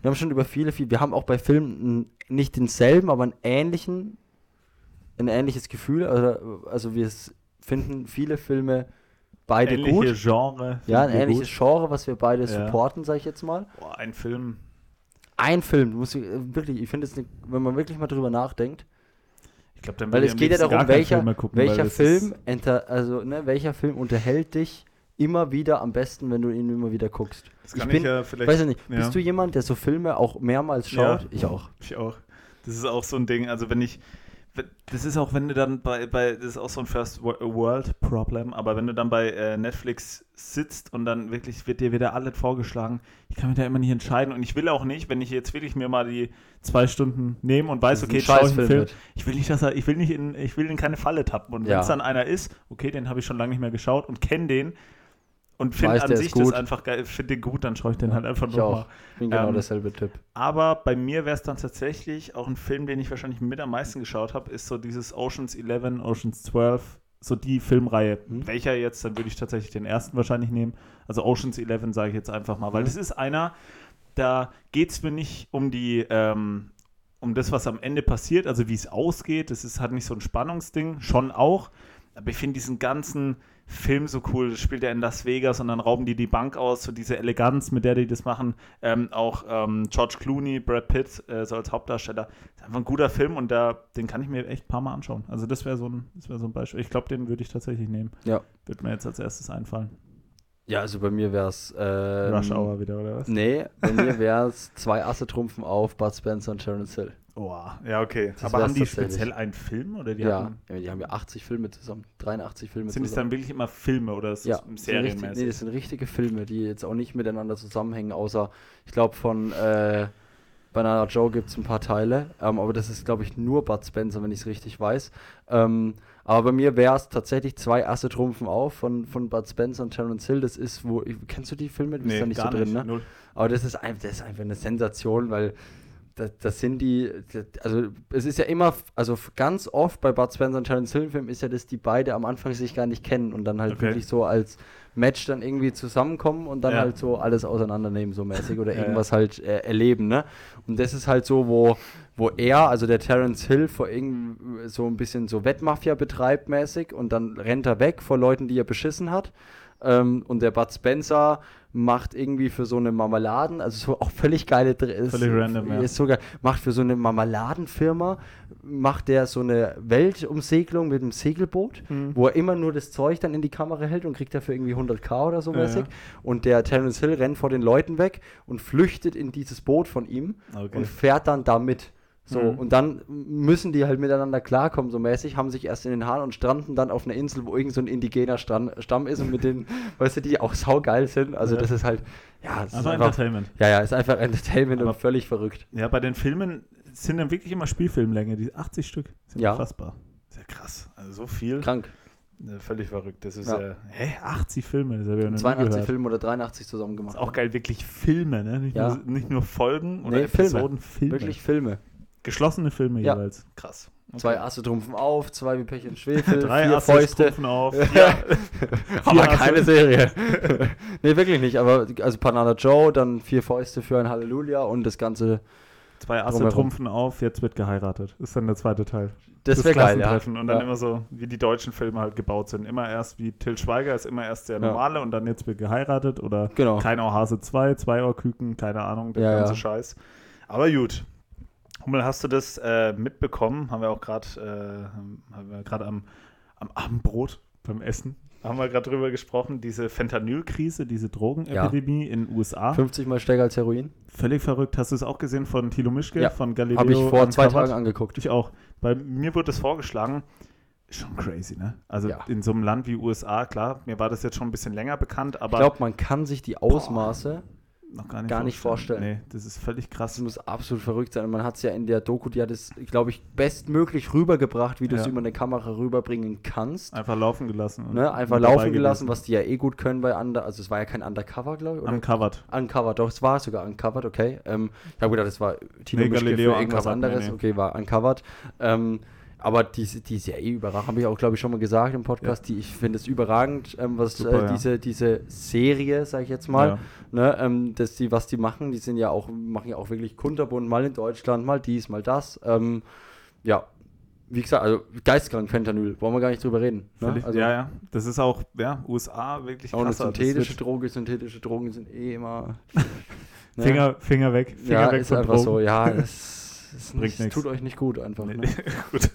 Wir haben schon über viele, viele, wir haben auch bei Filmen nicht denselben, aber einen ähnlichen, ein ähnliches Gefühl. Also, also wir finden viele Filme beide Ähnliche gut. Genre. Ja, ein ähnliches gut. Genre, was wir beide ja. supporten, sag ich jetzt mal. Boah, ein Film. Ein Film, muss ich, äh, wirklich, ich finde es, wenn man wirklich mal drüber nachdenkt. Ich glaube, dann Weil es geht ja darum, welcher, gucken, welcher Film, enter, also ne, welcher Film unterhält dich immer wieder am besten, wenn du ihn immer wieder guckst. Das kann ich, bin, ich ja vielleicht. Weiß ich nicht, ja. bist du jemand, der so Filme auch mehrmals schaut? Ja, ich auch. Ich auch. Das ist auch so ein Ding. Also wenn ich, das ist auch, wenn du dann bei, bei, das ist auch so ein First World Problem, aber wenn du dann bei äh, Netflix sitzt und dann wirklich wird dir wieder alles vorgeschlagen, ich kann mich da immer nicht entscheiden und ich will auch nicht, wenn ich jetzt wirklich mir mal die zwei Stunden nehme und weiß, okay, schaue ich einen Film, ich will nicht, dass er, ich will nicht in, ich will in keine Falle tappen und ja. wenn es dann einer ist, okay, den habe ich schon lange nicht mehr geschaut und kenne den, und finde an sich das einfach geil, finde den gut, dann schaue ich den ja, halt einfach nochmal. Ich bin genau ähm, derselbe Typ. Aber bei mir wäre es dann tatsächlich auch ein Film, den ich wahrscheinlich mit am meisten geschaut habe, ist so dieses Oceans 11, Oceans 12, so die Filmreihe. Mhm. Welcher jetzt, dann würde ich tatsächlich den ersten wahrscheinlich nehmen. Also Oceans 11 sage ich jetzt einfach mal, weil mhm. das ist einer, da geht es mir nicht um die, ähm, um das, was am Ende passiert, also wie es ausgeht. Das ist halt nicht so ein Spannungsding, schon auch. Aber ich finde diesen ganzen Film so cool. Das spielt er in Las Vegas und dann rauben die die Bank aus. So diese Eleganz, mit der die das machen. Ähm, auch ähm, George Clooney, Brad Pitt, äh, so als Hauptdarsteller. Das ist einfach ein guter Film und da, den kann ich mir echt ein paar Mal anschauen. Also das wäre so, ein, wär so ein Beispiel. Ich glaube, den würde ich tatsächlich nehmen. Ja. Wird mir jetzt als erstes einfallen. Ja, also bei mir wäre es. Ähm, Rush Hour wieder, oder was? Nee, bei mir wäre es zwei Asse trumpfen auf Bud Spencer und Terence Hill. Oh, ja, okay. Das Aber haben die speziell einen Film? Oder die ja, haben, ja, die haben ja 80 Filme zusammen, 83 Filme sind zusammen. Sind es dann wirklich immer Filme oder ist ja, das serienmäßig? Nee, das sind richtige Filme, die jetzt auch nicht miteinander zusammenhängen, außer, ich glaube, von äh, Banana Joe gibt es ein paar Teile, ähm, aber das ist, glaube ich, nur Bud Spencer, wenn ich es richtig weiß. Ähm, aber bei mir wäre es tatsächlich zwei Asse trumpfen auf von, von Bud Spencer und Terence Hill. Das ist, wo, kennst du die Filme? Du bist nee, da nicht so drin, nicht, ne? Null. Aber das ist, ein, das ist einfach eine Sensation, weil das, das, sind die, also es ist ja immer, also ganz oft bei Bud Spencer und Terence Hill Film ist ja, dass die beide am Anfang sich gar nicht kennen und dann halt okay. wirklich so als Match dann irgendwie zusammenkommen und dann ja. halt so alles auseinandernehmen so mäßig oder ja, irgendwas ja. halt äh, erleben, ne? Und das ist halt so, wo, wo er, also der Terence Hill vor irgendwie so ein bisschen so Wettmafia betreibt mäßig und dann rennt er weg vor Leuten, die er beschissen hat. Ähm, und der Bud Spencer macht irgendwie für so eine Marmeladen, also so auch völlig geile ist, völlig random, ja. ist sogar macht für so eine Marmeladenfirma macht der so eine Weltumsegelung mit einem Segelboot, mhm. wo er immer nur das Zeug dann in die Kamera hält und kriegt dafür irgendwie 100k oder so mäßig ja. und der Terence Hill rennt vor den Leuten weg und flüchtet in dieses Boot von ihm okay. und fährt dann damit so, mhm. und dann müssen die halt miteinander klarkommen, so mäßig, haben sich erst in den Haaren und stranden dann auf einer Insel, wo irgend so ein indigener Stamm, Stamm ist und mit denen, weißt du, die auch saugeil sind. Also ja. das ist halt, ja, es einfach, ist einfach Entertainment. Ja, ja, ist einfach Entertainment Aber und völlig verrückt. Ja, bei den Filmen sind dann wirklich immer Spielfilmlänge, die 80 Stück. Sind ja. unfassbar. Sehr krass. Also so viel. Krank. Völlig verrückt. Das ist ja. ja hä, 80 Filme. Das habe ich 82 Filme oder 83 zusammen gemacht. ist auch geil, wirklich Filme, ne? Nicht, ja. nur, nicht nur Folgen oder nee, Episoden, Filme. Filme. Wirklich Filme. Geschlossene Filme ja. jeweils. Krass. Okay. Zwei Asse trumpfen auf, zwei wie Pech und Schwefel, Drei vier Asse Fäuste. trumpfen auf. Ja. aber keine Serie. nee, wirklich nicht. Aber also Panana Joe, dann vier Fäuste für ein Halleluja und das Ganze. Zwei Asse trumpfen auf, jetzt wird geheiratet. Ist dann der zweite Teil. Das wäre geil, ja. Und dann ja. immer so, wie die deutschen Filme halt gebaut sind. Immer erst wie Till Schweiger ist immer erst der normale ja. und dann jetzt wird geheiratet. Oder genau. kein Ohrhase 2, zwei Ohrküken, keine Ahnung, der ja, ganze Scheiß. Aber gut. Hummel, hast du das äh, mitbekommen? Haben wir auch gerade äh, am, am Abendbrot beim Essen haben wir gerade drüber gesprochen, diese Fentanyl-Krise, diese Drogenepidemie ja. in den USA. 50 mal stärker als Heroin. Völlig verrückt. Hast du es auch gesehen von Thilo Mischke, ja. von Galileo? Habe ich vor zwei Tagen angeguckt. Ich auch. Bei mir wurde es vorgeschlagen. Schon crazy, ne? Also ja. in so einem Land wie USA, klar, mir war das jetzt schon ein bisschen länger bekannt, aber. Ich glaube, man kann sich die Ausmaße Boah noch gar nicht, gar nicht vorstellen. Nee, das ist völlig krass. Das muss absolut verrückt sein. Und man hat es ja in der Doku, die hat es, glaube ich, bestmöglich rübergebracht, wie du es über eine Kamera rüberbringen kannst. Einfach laufen gelassen. Ne? Einfach laufen gelassen, was die ja eh gut können bei Under. Also es war ja kein Undercover, glaube ich. Oder? Uncovered. Uncovered, doch, es war sogar Uncovered, okay. Ähm, ich habe gedacht, das war Tino nee, Galileo für irgendwas anderes. Nee, nee. Okay, war Uncovered. Ähm, aber die, die ist ja eh überragend, habe ich auch, glaube ich, schon mal gesagt im Podcast. Ja. Die, ich finde es überragend, ähm, was Super, äh, diese, ja. diese Serie, sage ich jetzt mal, ja. ne, ähm, dass die, was die machen, die sind ja auch, machen ja auch wirklich kunterbunt, mal in Deutschland, mal dies, mal das. Ähm, ja, wie gesagt, also geistkrank Fentanyl, wollen wir gar nicht drüber reden. Ne? Also, ja, ja. Das ist auch, ja, USA wirklich krass. Auch eine synthetische Droge, synthetische Drogen sind eh immer. ne? Finger, Finger weg, Finger ja, weg ist einfach Drogen. so, ja. Das, bringt nichts. Tut euch nicht gut einfach. Nee, ne? gut.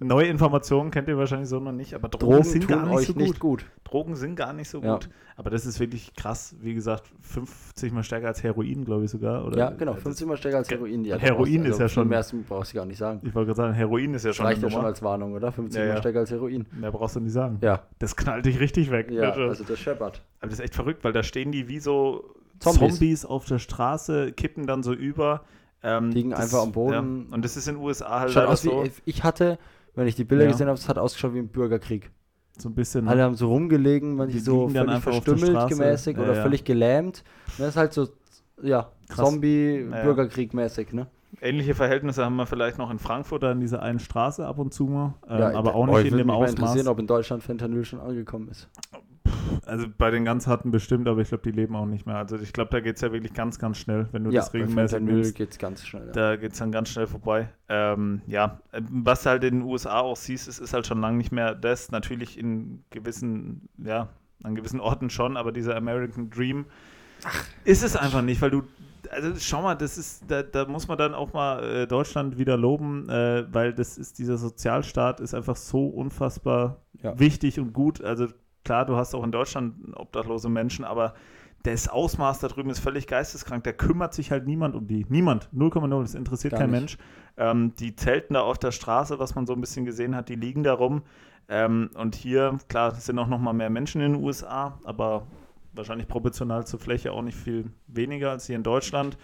Neue Informationen kennt ihr wahrscheinlich so noch nicht, aber Drogen, Drogen sind gar nicht so gut. nicht gut. Drogen sind gar nicht so ja. gut. Aber das ist wirklich krass. Wie gesagt, 50 mal stärker als Heroin, glaube ich sogar. Oder? Ja, genau, 50 mal stärker als Heroin. Die Heroin ist also ja schon. Mehr brauchst du gar nicht sagen. Ich wollte gerade sagen, Heroin ist ja schon. Reicht ja schon als Warnung, oder? 50 ja, ja. mal stärker als Heroin. Mehr brauchst du nicht sagen. Ja. Das knallt dich richtig weg. Ja, bitte. also das scheppert. Aber das ist echt verrückt, weil da stehen die wie so Zombies, Zombies auf der Straße, kippen dann so über. Ähm, Liegen einfach am Boden. Ja. Und das ist in den USA halt Schaut aus so. Wie, ich hatte, wenn ich die Bilder ja. gesehen habe, es hat ausgeschaut wie ein Bürgerkrieg. So ein bisschen. Alle haben so rumgelegen, manche so völlig verstümmelt gemäßig ja, oder völlig gelähmt. Das ist halt so, ja, Zombie-Bürgerkrieg-mäßig, ne? Ähnliche Verhältnisse haben wir vielleicht noch in Frankfurt, an dieser einen Straße ab und zu mal, ähm, aber auch nicht in dem Ausmaß. Ich würde interessieren, ob in Deutschland Fentanyl schon angekommen ist. Also bei den ganz harten bestimmt, aber ich glaube, die leben auch nicht mehr. Also ich glaube, da geht es ja wirklich ganz, ganz schnell, wenn du ja, das regelmäßig nimmst. geht es ganz schnell. Ja. Da geht es dann ganz schnell vorbei. Ähm, ja, was halt in den USA auch siehst, es ist halt schon lange nicht mehr das. Natürlich in gewissen, ja, an gewissen Orten schon, aber dieser American Dream Ach. ist es einfach nicht, weil du also schau mal, das ist, da, da muss man dann auch mal äh, Deutschland wieder loben, äh, weil das ist, dieser Sozialstaat ist einfach so unfassbar ja. wichtig und gut. Also klar, du hast auch in Deutschland obdachlose Menschen, aber das Ausmaß da drüben ist völlig geisteskrank. Da kümmert sich halt niemand um die. Niemand. 0,0. Das interessiert Gar kein nicht. Mensch. Ähm, die zelten da auf der Straße, was man so ein bisschen gesehen hat, die liegen da rum. Ähm, und hier, klar, sind auch noch mal mehr Menschen in den USA, aber wahrscheinlich proportional zur Fläche auch nicht viel weniger als hier in Deutschland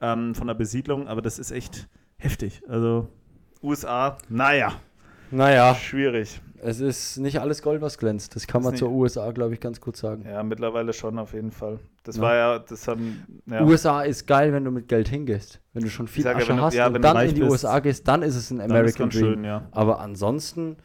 ähm, von der Besiedlung. Aber das ist echt heftig. Also USA, naja. Naja. Schwierig. Es ist nicht alles Gold, was glänzt. Das kann das man zur USA, glaube ich, ganz gut sagen. Ja, mittlerweile schon auf jeden Fall. Das ja. war ja, das haben. Ja. USA ist geil, wenn du mit Geld hingehst. Wenn du schon viel sage, Asche du, hast ja, und dann in die bist, USA gehst, dann ist es ein American Dream. Schön, ja. Aber ansonsten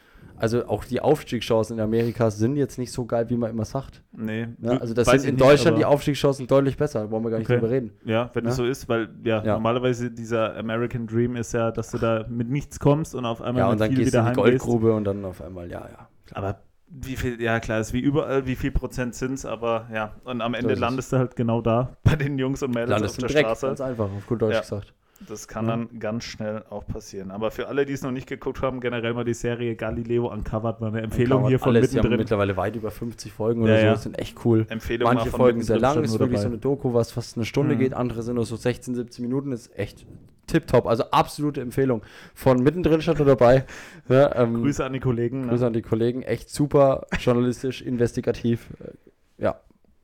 also auch die Aufstiegschancen in Amerika sind jetzt nicht so geil, wie man immer sagt. Nee. Ja, also das sind in Deutschland nicht, die Aufstiegschancen deutlich besser, da wollen wir gar nicht okay. drüber reden. Ja, wenn ja? das so ist, weil ja, ja, normalerweise dieser American Dream ist ja, dass du da mit nichts kommst und auf einmal ja, und dann gehst du in die Goldgrube und dann auf einmal, ja, ja. Klar. Aber wie viel, ja klar, ist wie überall, wie viel Prozent sind es, aber ja, und am Ende landest du halt genau da bei den Jungs und Mädels landest auf der Dreck, Straße. Ganz einfach, auf gut Deutsch gesagt. Das kann ja. dann ganz schnell auch passieren. Aber für alle, die es noch nicht geguckt haben, generell mal die Serie Galileo Uncovered war eine Empfehlung Uncovered, hier von alles, mittendrin. Die haben mittlerweile weit über 50 Folgen oder ja, so. Das sind echt cool. Empfehlung Manche Folgen sehr lang, ist wirklich dabei. so eine Doku, was fast eine Stunde mhm. geht. Andere sind nur so 16, 17 Minuten. Ist echt tipptopp. Also absolute Empfehlung. Von mittendrin stand nur dabei. Ja, ähm, Grüße an die Kollegen. Ne? Grüße ne? an die Kollegen. Echt super journalistisch, investigativ. Äh, ja,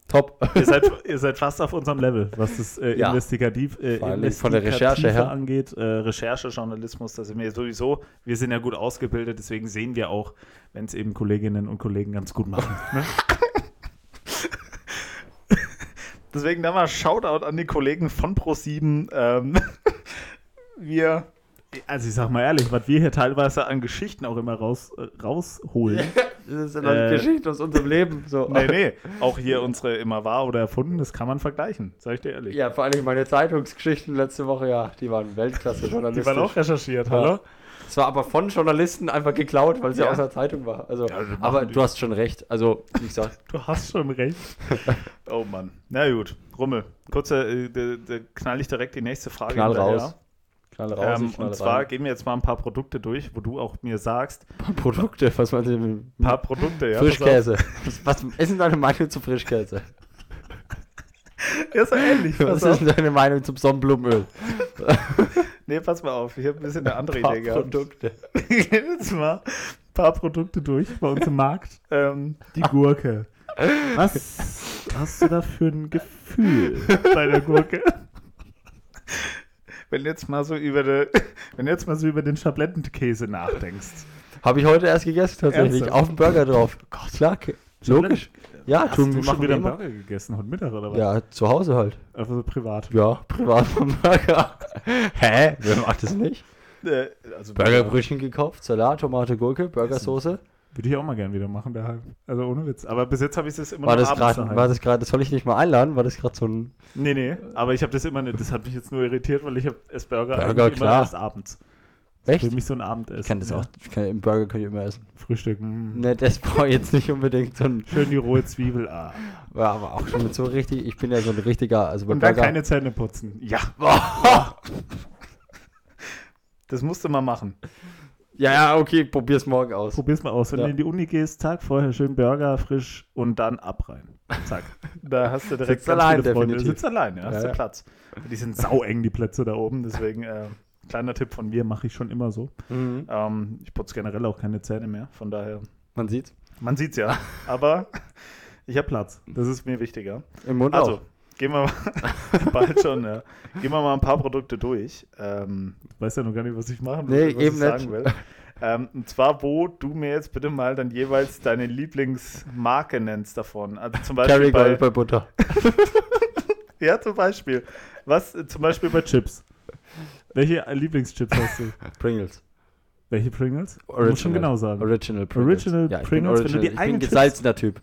Top. ihr, seid, ihr seid fast auf unserem Level, was das äh, ja. investigativ, äh, von der Recherche her angeht. Äh, Recherche, Journalismus, da sind wir sowieso, wir sind ja gut ausgebildet, deswegen sehen wir auch, wenn es eben Kolleginnen und Kollegen ganz gut machen. Ne? deswegen da mal Shoutout an die Kollegen von Pro7. Ähm, wir also ich sag mal ehrlich, was wir hier teilweise an Geschichten auch immer raus, äh, rausholen. das sind äh, Geschichten aus unserem Leben. So. Nee, nee. Auch hier unsere immer wahr oder erfunden, das kann man vergleichen, sag ich dir ehrlich. Ja, vor allem meine Zeitungsgeschichten letzte Woche, ja, die waren Weltklasse journalistisch. Die waren auch recherchiert, ja. hallo? Es war aber von Journalisten einfach geklaut, weil es ja, ja aus der Zeitung war. Also, ja, aber du hast schon recht. Also, wie gesagt. du hast schon recht. oh Mann. Na gut, Rummel. Kurze, äh, knall ich direkt die nächste Frage Knall raus. Knall raus, ähm, und zwar rein. gehen wir jetzt mal ein paar Produkte durch, wo du auch mir sagst. Ein paar Produkte? Was meinst du? Ein paar Produkte, ja. Frischkäse. Was, was ist denn deine Meinung zu Frischkäse? ja, ist ähnlich. Was ist denn deine Meinung zum Sonnenblumenöl? nee, pass mal auf. Ich habe ein bisschen eine andere Idee gehabt. Produkte. Ich gehe jetzt mal ein paar Produkte durch bei uns im Markt. Ähm, die Gurke. Was hast du da für ein Gefühl bei der Gurke? Wenn jetzt mal so über de, wenn jetzt mal so über den Schablettenkäse nachdenkst. Habe ich heute erst gegessen tatsächlich. Ernsthaft? Auf dem Burger drauf. Gott, klar. Logisch. Ja, Hast tun, du schon wieder einen Burger gegessen heute Mittag oder was? Ja, zu Hause halt. Einfach so privat. Ja, privat vom Burger. Hä? Wer macht das nicht? Äh, also Burgerbrötchen gekauft, Salat, Tomate, Gurke, Burgersoße. Würde ich auch mal gern wieder machen daheim. Also ohne Witz. Aber bis jetzt habe ich es immer war das grad, War das gerade, das soll ich nicht mal einladen? War das gerade so ein. Nee, nee. Aber ich habe das immer, das hat mich jetzt nur irritiert, weil ich habe es Burger, Burger klar. immer erst abends. Echt? Für mich so ein Abendessen. Ich kann das ja. auch. Kann, Im Burger kann ich immer essen. Frühstücken. Ne, das brauche ich jetzt nicht unbedingt. So ein Schön die rohe Zwiebel. Ah. Ja, aber auch schon mit so richtig. Ich bin ja so ein richtiger. Also Und dann Burger, keine Zähne putzen. Ja. Das musst du mal machen. Ja, ja, okay, probier's morgen aus. Probier's mal aus. Wenn ja. du in die Uni gehst, Tag vorher schön Burger frisch und dann ab rein. Zack. Da hast du direkt Sitzt allein, viele Freunde. Du sitzt allein, ja, hast ja, du Platz. Die sind saueng, die Plätze da oben. Deswegen, äh, kleiner Tipp von mir, mache ich schon immer so. Mhm. Ähm, ich putze generell auch keine Zähne mehr, von daher. Man sieht's. Man sieht's ja. Aber ich habe Platz. Das ist mir wichtiger. Im Mund also, auch. Gehen wir mal, bald schon, ja. Gehen wir mal ein paar Produkte durch. Ähm, ich weiß ja noch gar nicht, was ich machen will, nee, was eben ich sagen will. Ähm, und zwar, wo du mir jetzt bitte mal dann jeweils deine Lieblingsmarke nennst davon. Also zum Beispiel bei, bei Butter. ja, zum Beispiel. Was zum Beispiel bei Chips? Welche Lieblingschips hast du? Pringles. Welche Pringles? Original. Muss schon genau sagen. Original Pringles. Original ja, Pringles. Original. Wenn du die ich bin gesalzener Typ.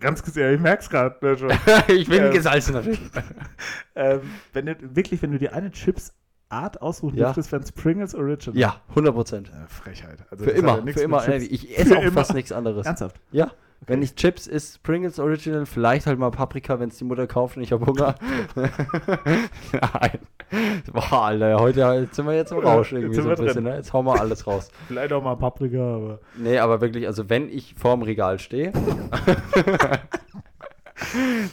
Ganz ja, ich merk's gerade. Ne, ich bin ähm, gesalzener Typ. ähm, wenn du, wirklich, wenn du dir eine Chips Art aussuchen ja. dürftest, wären es Pringles Original. Ja, 100 Prozent. Frechheit. Also für immer, ja für immer. Ich esse für auch immer. fast nichts anderes. Ernsthaft? Ja. Okay. Wenn ich Chips ist Pringles Original, vielleicht halt mal Paprika, wenn es die Mutter kauft und ich habe Hunger. Nein. Boah, Alter, heute sind wir jetzt im Rausch irgendwie so ein bisschen. Ne? Jetzt hauen wir alles raus. Vielleicht auch mal Paprika, aber. Nee, aber wirklich, also wenn ich vorm Regal stehe.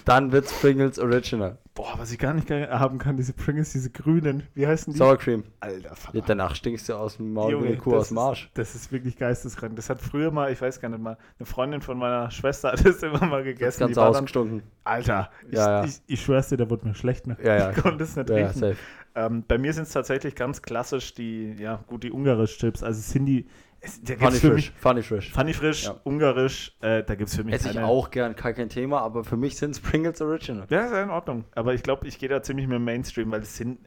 Dann wird's Pringles Original. Boah, was ich gar nicht haben kann, diese Pringles, diese grünen, wie heißen die? Sour Cream. Alter, verdammt. Danach stinkst du aus dem Maul Junge, wie eine Kuh aus dem Arsch. Ist, das ist wirklich geisteskrank. Das hat früher mal, ich weiß gar nicht mal, eine Freundin von meiner Schwester hat das immer mal gegessen. Das ganz ausgestunken. Alter, ich, ja, ja. ich, ich schwör's dir, da wurde mir schlecht. Ne? Ja, ja. Ich konnte es nicht ja, riechen. Ähm, bei mir sind es tatsächlich ganz klassisch die, ja gut, die ungarisch Chips. Also es sind die, Funny Frisch. Funny Frisch. Funny Frisch, ja. ungarisch, äh, da gibt es für mich Esse ich auch gern, kein, Thema, aber für mich sind es Pringles Original. Ja, ist ja in Ordnung. Aber ich glaube, ich gehe da ziemlich mit dem Mainstream, weil das sind,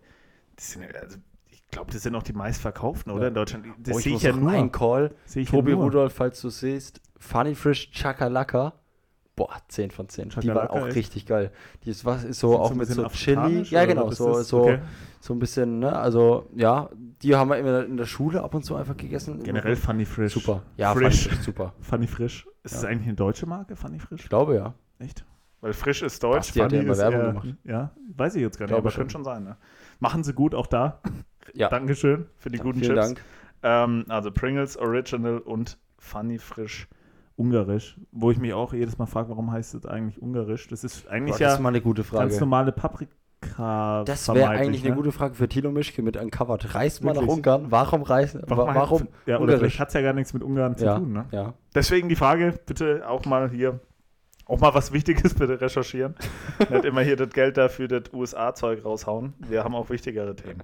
das sind also ich glaube, das sind auch die meistverkauften, oder? Ja. In Deutschland. Das oh, sehe ich, ich ja nur. Ein Call. Tobi ja Rudolf, falls du siehst. Funny Frisch Chakalaka. Boah, 10 von 10. Chakalaka die waren auch echt? richtig geil. Die ist, was ist so auch so mit so Chili. Ja, genau, so, so, okay. so ein bisschen, ne? Also, ja, die haben wir immer in der Schule ab und zu einfach gegessen. Generell Funny Frisch. Super. Ja, Frisch. Funny Frisch, super. Funny Frisch. Ist ja. das eigentlich eine deutsche Marke, Funny Frisch? Ich glaube, ja. Echt? Weil frisch ist deutsch. Basti Funny hat ja ist Werbung eher, gemacht. Ja, weiß ich jetzt gar nicht, aber könnte schon sein. Ne? Machen sie gut, auch da. Ja. Dankeschön für die ja, guten vielen Chips. Dank. Ähm, also Pringles Original und Funny Frisch Ungarisch, wo ich mich auch jedes Mal frage, warum heißt das eigentlich Ungarisch? Das ist eigentlich Boah, das ja ist mal eine gute Frage. ganz normale Paprika. Das wäre eigentlich ne? eine gute Frage für Tilo Mischke mit Uncovered. Reist mal nach Ungarn. Warum reisen? Warum? warum ja, oder vielleicht hat es ja gar nichts mit Ungarn zu ja, tun. Ne? Ja. Deswegen die Frage, bitte auch mal hier auch mal was Wichtiges bitte recherchieren. Nicht immer hier das Geld dafür das USA-Zeug raushauen. Wir haben auch wichtigere Themen.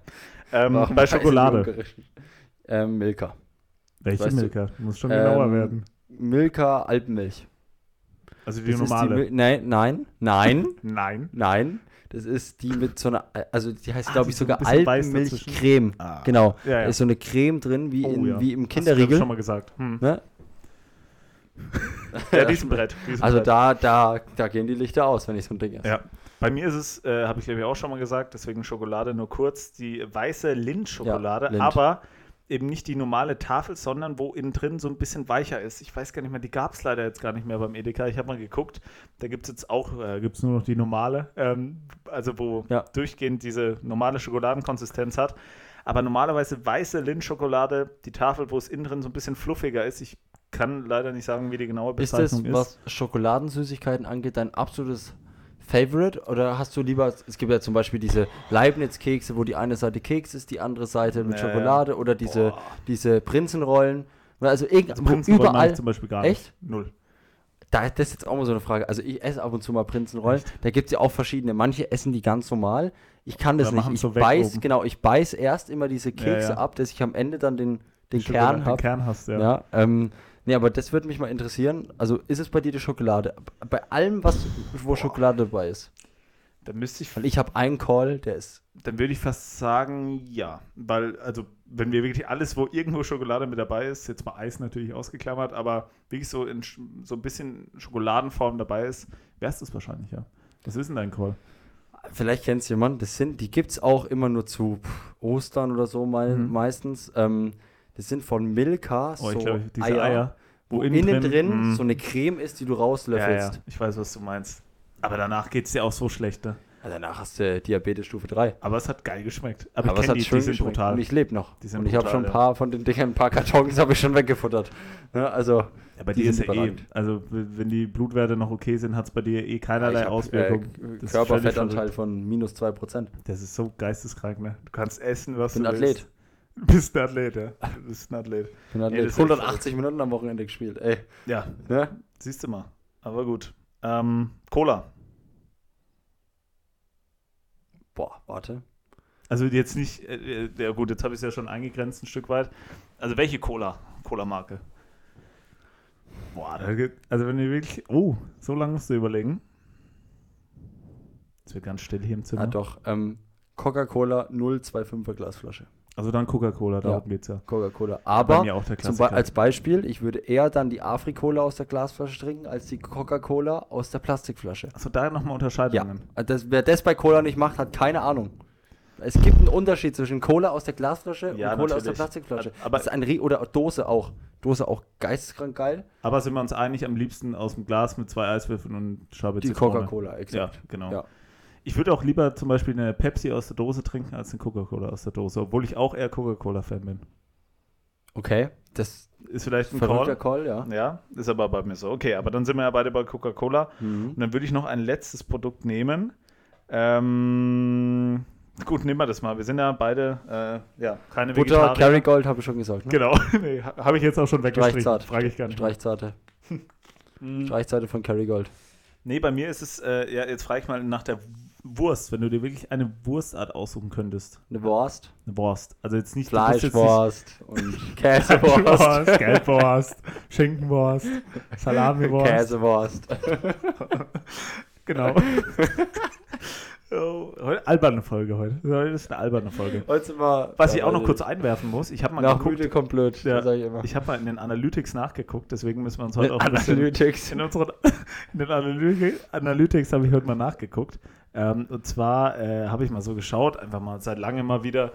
Ähm, bei Schokolade. Ähm, Milka. Welche weißt Milka? Du? Muss schon genauer ähm, werden. Milka Alpenmilch. Also die das normale? Die, nein, nein, nein. nein. Nein. Das ist die mit so einer, also die heißt, glaube ich, sogar Alpenmilchcreme. Ah. Genau. Ja, ja. Da ist so eine Creme drin, wie, oh, in, ja. wie im Kinderriegel. Hast du schon mal gesagt. Hm. Ne? ja, diesen Brett. Diesen also. Da, da, da gehen die Lichter aus, wenn ich so ein Ding esse. Ja. Bei mir ist es, äh, habe ich glaube ich auch schon mal gesagt, deswegen Schokolade nur kurz, die weiße Lindt-Schokolade, Lind. aber eben nicht die normale Tafel, sondern wo innen drin so ein bisschen weicher ist. Ich weiß gar nicht mehr, die gab es leider jetzt gar nicht mehr beim Edeka. Ich habe mal geguckt, da gibt es jetzt auch, äh, gibt es nur noch die normale, ähm, also wo ja. durchgehend diese normale Schokoladenkonsistenz hat. Aber normalerweise weiße Lindt-Schokolade, die Tafel, wo es innen drin so ein bisschen fluffiger ist. Ich kann leider nicht sagen, wie die genaue Bezeichnung ist. Das, ist. was Schokoladensüßigkeiten angeht, dein absolutes Favorite? Oder hast du lieber, es gibt ja zum Beispiel diese Leibniz-Kekse, wo die eine Seite Keks ist, die andere Seite mit nee. Schokolade oder diese, diese Prinzenrollen. Also, also Prinzenrollen überall. zum Beispiel gar nicht. Echt? Null. Da, das ist jetzt auch mal so eine Frage. Also ich esse ab und zu mal Prinzenrollen. Echt? Da gibt es ja auch verschiedene. Manche essen die ganz normal. Ich kann das nicht. Ich so beiß, genau, ich beiß erst immer diese Kekse ja, ja. ab, dass ich am Ende dann den, den Kern habe. Den Kern hast, ja. ja ähm, Nee, aber das würde mich mal interessieren. Also ist es bei dir die Schokolade? Bei allem, was, wo Boah. Schokolade dabei ist. Dann müsste ich. Weil ich habe einen Call, der ist. Dann würde ich fast sagen, ja. Weil, also, wenn wir wirklich alles, wo irgendwo Schokolade mit dabei ist, jetzt mal Eis natürlich ausgeklammert, aber wirklich so in so ein bisschen Schokoladenform dabei ist, wärst du es wahrscheinlich, ja. Was ist denn dein Call? Vielleicht kennst du jemanden, das sind, die gibt es auch immer nur zu Ostern oder so me mhm. meistens. Ähm, das sind von Milka oh, so glaub, Eier, Eier, wo, wo innen, drin, drin mm. so eine Creme ist, die du rauslöffelst. Ja, ja. Ich weiß, was du meinst. Aber danach geht es dir auch so schlecht, ne? Ja, danach hast du Diabetes Stufe 3. Aber es hat geil geschmeckt. Aber, Aber es hat die, schön die sind brutal. Und ich lebe noch. und ich habe schon ein paar von den Dingern, ein paar Kartons habe ich schon weggefuttert. Ja, also, ja, bei dir ist ja eh, also wenn die Blutwerte noch okay sind, hat es bei dir eh keinerlei ja, Auswirkungen. Äh, Körperfettanteil von minus 2%. Das ist so geisteskrank, ne? Du kannst essen, was ich bin du Athlet. willst. Du bist ein Athlet, ja. Du bist ein Athlet. Bin ein Athlet. Nee, 180 Minuten am Wochenende gespielt, ey. Ja, ja? siehst du mal. Aber gut. Ähm, Cola. Boah, warte. Also jetzt nicht, äh, ja gut, jetzt habe ich es ja schon eingegrenzt ein Stück weit. Also welche Cola? Cola-Marke? Boah, da gibt, also wenn ihr wirklich, oh, so lange musst du überlegen. Es wird ganz still hier im Zimmer. Ah doch, ähm, Coca-Cola 025er Glasflasche. Also dann Coca-Cola, darum ja, geht's ja. Coca-Cola. Aber Be als Beispiel, ich würde eher dann die Afri-Cola aus der Glasflasche trinken, als die Coca-Cola aus der Plastikflasche. Also da nochmal Unterscheidungen. Ja. Also das, wer das bei Cola nicht macht, hat keine Ahnung. Es gibt einen Unterschied zwischen Cola aus der Glasflasche ja, und Cola natürlich. aus der Plastikflasche. Aber das ist ein oder Dose auch. Dose auch geisteskrank geil. Aber sind wir uns einig, am liebsten aus dem Glas mit zwei Eiswürfeln und Scheibe Die Coca-Cola, exakt. Ja, genau. Ja. Ich würde auch lieber zum Beispiel eine Pepsi aus der Dose trinken als eine Coca-Cola aus der Dose, obwohl ich auch eher Coca-Cola-Fan bin. Okay, das ist vielleicht ein Call. Call. ja. Ja, ist aber bei mir so. Okay, aber dann sind wir ja beide bei Coca-Cola. Mhm. Und dann würde ich noch ein letztes Produkt nehmen. Ähm, gut, nehmen wir das mal. Wir sind ja beide, äh, ja, keine Butter, Vegetarier. Kerrygold habe ich schon gesagt. Ne? Genau, nee, habe ich jetzt auch schon weggestrichen. Frage ich gar nicht. Streichzarte. Streichzarte von Kerrygold. Nee, bei mir ist es, äh, ja, jetzt frage ich mal nach der Wurst, wenn du dir wirklich eine Wurstart aussuchen könntest. Eine Wurst? Eine Wurst. Also jetzt nicht Fleischwurst und Käsewurst. Gelbwurst, Schinkenwurst, Salamiwurst. Käsewurst. genau. Oh, heute, alberne Folge heute. Heute ist eine alberne Folge. Heute mal, Was ich auch noch kurz einwerfen muss, ich habe mal nach geguckt. kommt blöd, ja, sag ich immer. Ich habe mal in den Analytics nachgeguckt, deswegen müssen wir uns heute auch ein Analytics. In, unseren, in den Analytics, Analytics habe ich heute mal nachgeguckt. Ähm, und zwar äh, habe ich mal so geschaut, einfach mal seit langem mal wieder,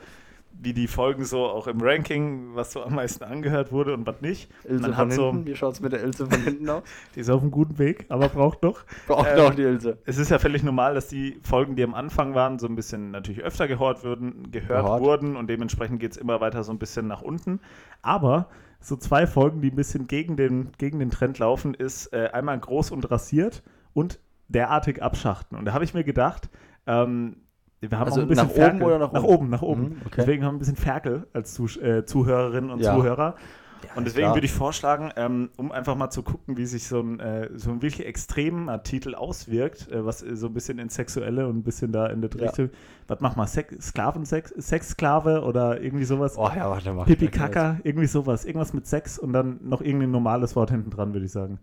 wie die Folgen so auch im Ranking, was so am meisten angehört wurde und was nicht. Ilse von hinten, wie schaut es mit der Ilse von hinten aus? die ist auf einem guten Weg, aber braucht noch. braucht ähm, noch die Ilse. Es ist ja völlig normal, dass die Folgen, die am Anfang waren, so ein bisschen natürlich öfter gehört, würden, gehört, gehört. wurden und dementsprechend geht es immer weiter so ein bisschen nach unten. Aber so zwei Folgen, die ein bisschen gegen den, gegen den Trend laufen, ist äh, einmal groß und rasiert und derartig abschachten. Und da habe ich mir gedacht, ähm, wir haben also auch ein bisschen nach Ferkel. oben oder nach, oben? Nach oben, nach oben. Mhm, okay. Deswegen haben wir ein bisschen Ferkel als Zuh äh, Zuhörerinnen und ja. Zuhörer. Ja, und deswegen würde ich vorschlagen, ähm, um einfach mal zu gucken, wie sich so ein, äh, so ein wirklich extremer Titel auswirkt, äh, was so ein bisschen ins Sexuelle und ein bisschen da in der Richtung. Was mach mal? Sex, Sklavensex, Sexsklave oder irgendwie sowas? Oh ja, warte mal. Pipi Kaka, irgendwie sowas. Irgendwas mit Sex und dann noch irgendein normales Wort hinten dran, würde ich sagen.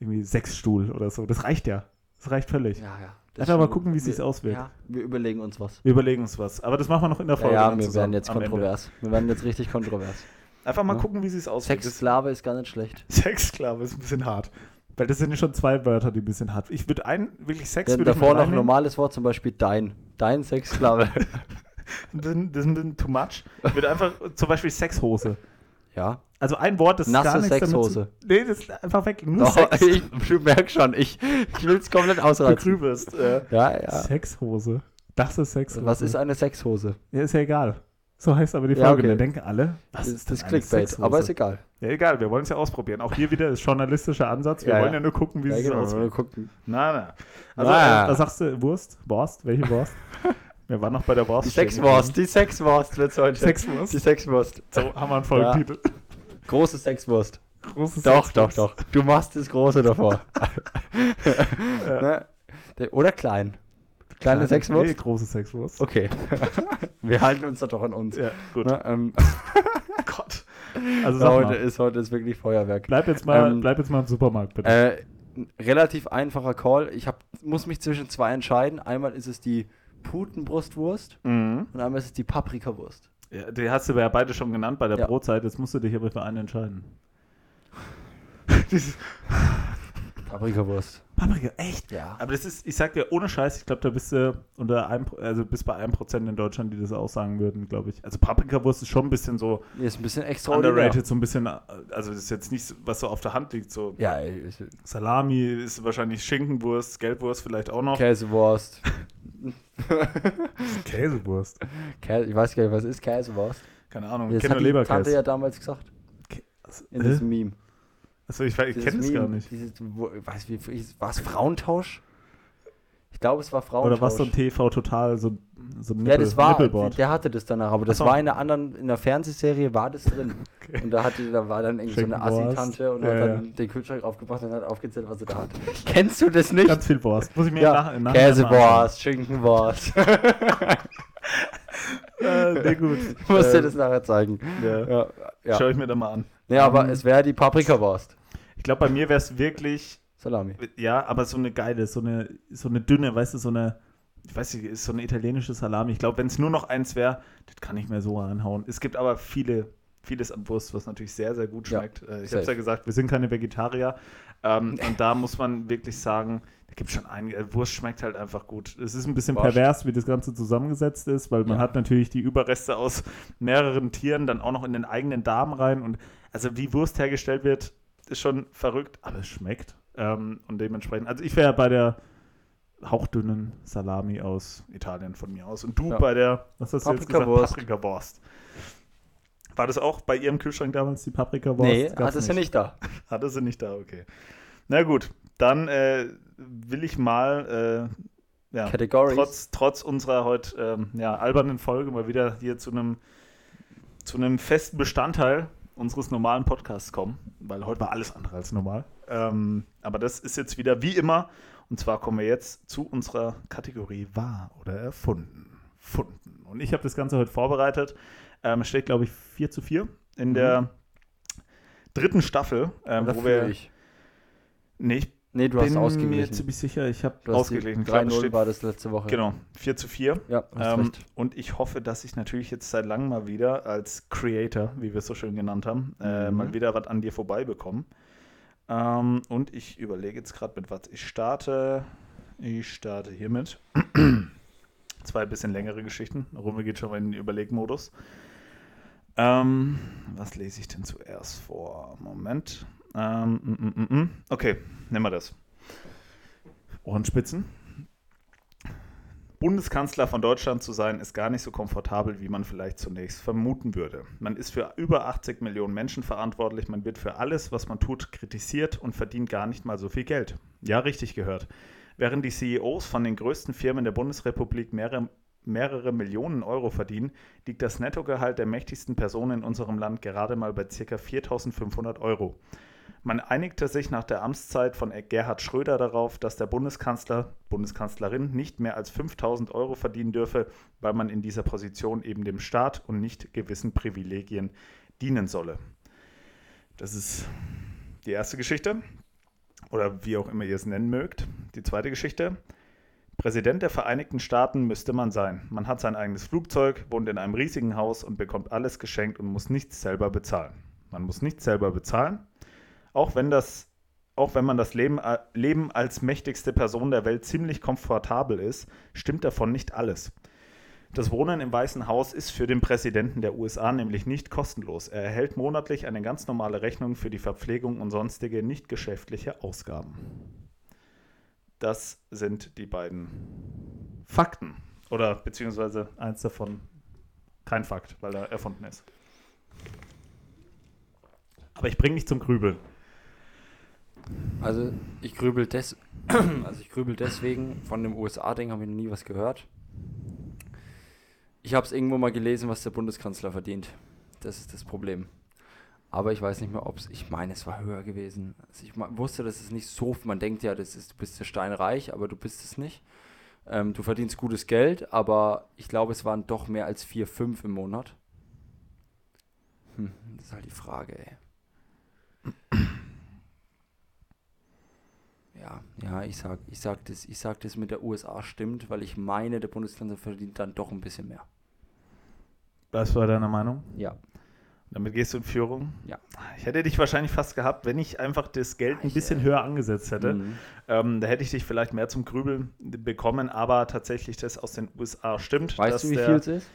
Irgendwie Sexstuhl oder so. Das reicht ja. Das reicht völlig. Ja, ja. Einfach mal gucken, wie es sich auswirkt. Ja, wir überlegen uns was. Wir überlegen uns was. Aber das machen wir noch in der Folge. Ja, ja wir werden jetzt kontrovers. Wir werden jetzt richtig kontrovers. Einfach mal ja. gucken, wie es sich auswirkt. Sexsklave ist gar nicht schlecht. Sexsklave ist ein bisschen hart. Weil das sind ja schon zwei Wörter, die ein bisschen hart. Ich würde ein, wirklich Sex. Ja, davor noch ein normales Wort, zum Beispiel dein. Dein Sexsklave. das, ist ein bisschen too much. Ich würde einfach zum Beispiel Sexhose. Ja. Also ein Wort, das Nasse gar nichts Sexhose. Damit zu, nee, das ist einfach weg. Nur Sex. Ich, du merkst schon, ich, ich will es komplett ausreizen. Du grübelst. Äh, ja, ja. Sexhose. Das ist Sexhose. Was ist eine Sexhose? Ja, ist ja egal. So heißt aber die Folge. Ja, okay. Da denken alle, was das ist das Clickbait, aber ist egal. Ja, egal, wir wollen es ja ausprobieren. Auch hier wieder ist journalistischer Ansatz. Wir ja, wollen ja nur gucken, wie ja, es genau, aussieht. gucken. Na, na. Also, na. Äh, was sagst du? Wurst? Wurst? Welche Wurst? wir waren noch bei der Wurst. Die Sexwurst, die Sexwurst wird heute. Sexwurst? Die Sexwurst. So haben wir einen Folgentitel. Große Sexwurst. Große doch, Sexwurst. doch, doch. Du machst das Große davor. ne? Oder klein. Kleine, Kleine Sexwurst? Nee, große Sexwurst. Okay. Wir halten uns da doch an uns. Ja, gut. Ne? Ähm. Gott. Also ja, heute, ist, heute ist wirklich Feuerwerk. Bleib jetzt mal, ähm, bleib jetzt mal im Supermarkt, bitte. Äh, relativ einfacher Call. Ich hab, muss mich zwischen zwei entscheiden. Einmal ist es die Putenbrustwurst mhm. und einmal ist es die Paprikawurst. Ja, die hast du ja beide schon genannt bei der ja. Brotzeit. Jetzt musst du dich aber für einen entscheiden. Paprikawurst. Paprika, echt? Ja. Aber das ist, ich sag dir, ohne Scheiß, ich glaube, da bist du unter einem, also bis bei einem Prozent in Deutschland, die das auch sagen würden, glaube ich. Also Paprikawurst ist schon ein bisschen so. Ist ein bisschen extra underrated, so ein bisschen, also das ist jetzt nicht, was so auf der Hand liegt, so. Ja, Salami ist wahrscheinlich Schinkenwurst, Gelbwurst vielleicht auch noch. Käsewurst. Käsewurst. Käse, ich weiß gar nicht, was ist Käsewurst? Keine Ahnung, ich kenne nur Leberkäse. Tante ja damals gesagt. In diesem Meme. Achso, ich, ich kenne es gar nicht. Dieses, wo, was, wie, war es Frauentausch? Ich glaube, es war Frauentausch. Oder was so ein TV total, so, so ein Nippel, Ja, das war, Nippelboard. der hatte das danach, aber das so. war in einer anderen, in der Fernsehserie war das drin. Okay. Und da hatte, da war dann irgendwie so eine Assi-Tante und ja, hat dann ja. den Kühlschrank aufgebracht und hat aufgezählt, was sie da hat. Kennst du das nicht? Ganz viel Wurst. Muss ich mir ja. nach, Käsewurst, Schinkenwurst. äh, nee, gut. Ich muss dir das nachher zeigen. Ja. Ja, ja. Schau ich mir da mal an. Ja, aber um, es wäre die Paprikawurst. Ich glaube, bei mir wäre es wirklich. Salami. Ja, aber so eine geile, so eine, so eine dünne, weißt du, so eine, ich weiß nicht, ist so eine italienische Salami. Ich glaube, wenn es nur noch eins wäre, das kann ich mir so anhauen. Es gibt aber viele, vieles an Wurst, was natürlich sehr, sehr gut schmeckt. Ja, äh, ich habe es ja gesagt, wir sind keine Vegetarier. Ähm, und da muss man wirklich sagen, da gibt es schon einige. Wurst schmeckt halt einfach gut. Es ist ein bisschen Wasch. pervers, wie das Ganze zusammengesetzt ist, weil man ja. hat natürlich die Überreste aus mehreren Tieren dann auch noch in den eigenen Darm rein. Und also wie Wurst hergestellt wird, ist schon verrückt, aber es schmeckt. Ähm, und dementsprechend, also ich wäre bei der hauchdünnen Salami aus Italien von mir aus. Und du ja. bei der, was hast du jetzt gesagt? Paprikawurst. War das auch bei ihrem Kühlschrank damals die Paprikawurst? Nee, hatte sie nicht da. Hatte sie nicht da, okay. Na gut, dann äh, will ich mal äh, ja, trotz, trotz unserer heute ähm, ja, albernen Folge mal wieder hier zu einem zu einem festen Bestandteil unseres normalen Podcasts kommen, weil heute war alles andere als normal. Ähm, aber das ist jetzt wieder wie immer. Und zwar kommen wir jetzt zu unserer Kategorie wahr oder erfunden. Funden. Und ich habe das Ganze heute vorbereitet. Ähm, es steht, glaube ich, 4 zu 4 in mhm. der dritten Staffel, ähm, wo wir. Ich. Nee, ich Nee, du hast ausgeglichen. bin mir ziemlich sicher, ich habe ausgeglichen. 3-0 war das letzte Woche. Genau, 4 zu 4. Ja, ähm. Und ich hoffe, dass ich natürlich jetzt seit langem mal wieder als Creator, wie wir es so schön genannt haben, äh, mhm. mal wieder was an dir vorbei bekomme. Ähm, und ich überlege jetzt gerade, mit was ich starte. Ich starte hiermit. Zwei bisschen längere Geschichten. Rumme geht schon mal in den Überlegmodus. Ähm, was lese ich denn zuerst vor? Moment. Ähm, mm, mm, mm, mm. okay, nehmen wir das. Ohrenspitzen. Bundeskanzler von Deutschland zu sein, ist gar nicht so komfortabel, wie man vielleicht zunächst vermuten würde. Man ist für über 80 Millionen Menschen verantwortlich, man wird für alles, was man tut, kritisiert und verdient gar nicht mal so viel Geld. Ja, richtig gehört. Während die CEOs von den größten Firmen der Bundesrepublik mehrere mehrere Millionen Euro verdienen, liegt das Nettogehalt der mächtigsten Personen in unserem Land gerade mal bei ca. 4.500 Euro. Man einigte sich nach der Amtszeit von Gerhard Schröder darauf, dass der Bundeskanzler, Bundeskanzlerin nicht mehr als 5000 Euro verdienen dürfe, weil man in dieser Position eben dem Staat und nicht gewissen Privilegien dienen solle. Das ist die erste Geschichte. Oder wie auch immer ihr es nennen mögt. Die zweite Geschichte. Präsident der Vereinigten Staaten müsste man sein. Man hat sein eigenes Flugzeug, wohnt in einem riesigen Haus und bekommt alles geschenkt und muss nichts selber bezahlen. Man muss nichts selber bezahlen auch wenn das, auch wenn man das Leben, äh, Leben als mächtigste Person der Welt ziemlich komfortabel ist, stimmt davon nicht alles. Das Wohnen im Weißen Haus ist für den Präsidenten der USA nämlich nicht kostenlos. Er erhält monatlich eine ganz normale Rechnung für die Verpflegung und sonstige nicht geschäftliche Ausgaben. Das sind die beiden Fakten. Oder beziehungsweise eins davon kein Fakt, weil er erfunden ist. Aber ich bringe dich zum Grübeln. Also ich grübel des also ich grübel deswegen, von dem USA-Ding habe ich noch nie was gehört. Ich habe es irgendwo mal gelesen, was der Bundeskanzler verdient. Das ist das Problem. Aber ich weiß nicht mehr, ob es, ich meine, es war höher gewesen. Also ich wusste, dass es nicht so, man denkt ja, das ist, du bist ja steinreich, aber du bist es nicht. Ähm, du verdienst gutes Geld, aber ich glaube, es waren doch mehr als 4, 5 im Monat. Hm, das ist halt die Frage, ey. Ja, ja, ich sag, ich sag das, ich sag das mit der USA stimmt, weil ich meine, der Bundeskanzler verdient dann doch ein bisschen mehr. Das war deine Meinung? Ja. Damit gehst du in Führung? Ja. Ich hätte dich wahrscheinlich fast gehabt, wenn ich einfach das Geld ein bisschen höher angesetzt hätte. Mhm. Ähm, da hätte ich dich vielleicht mehr zum Grübeln bekommen, aber tatsächlich das aus den USA stimmt. Weißt du, wie viel es ist?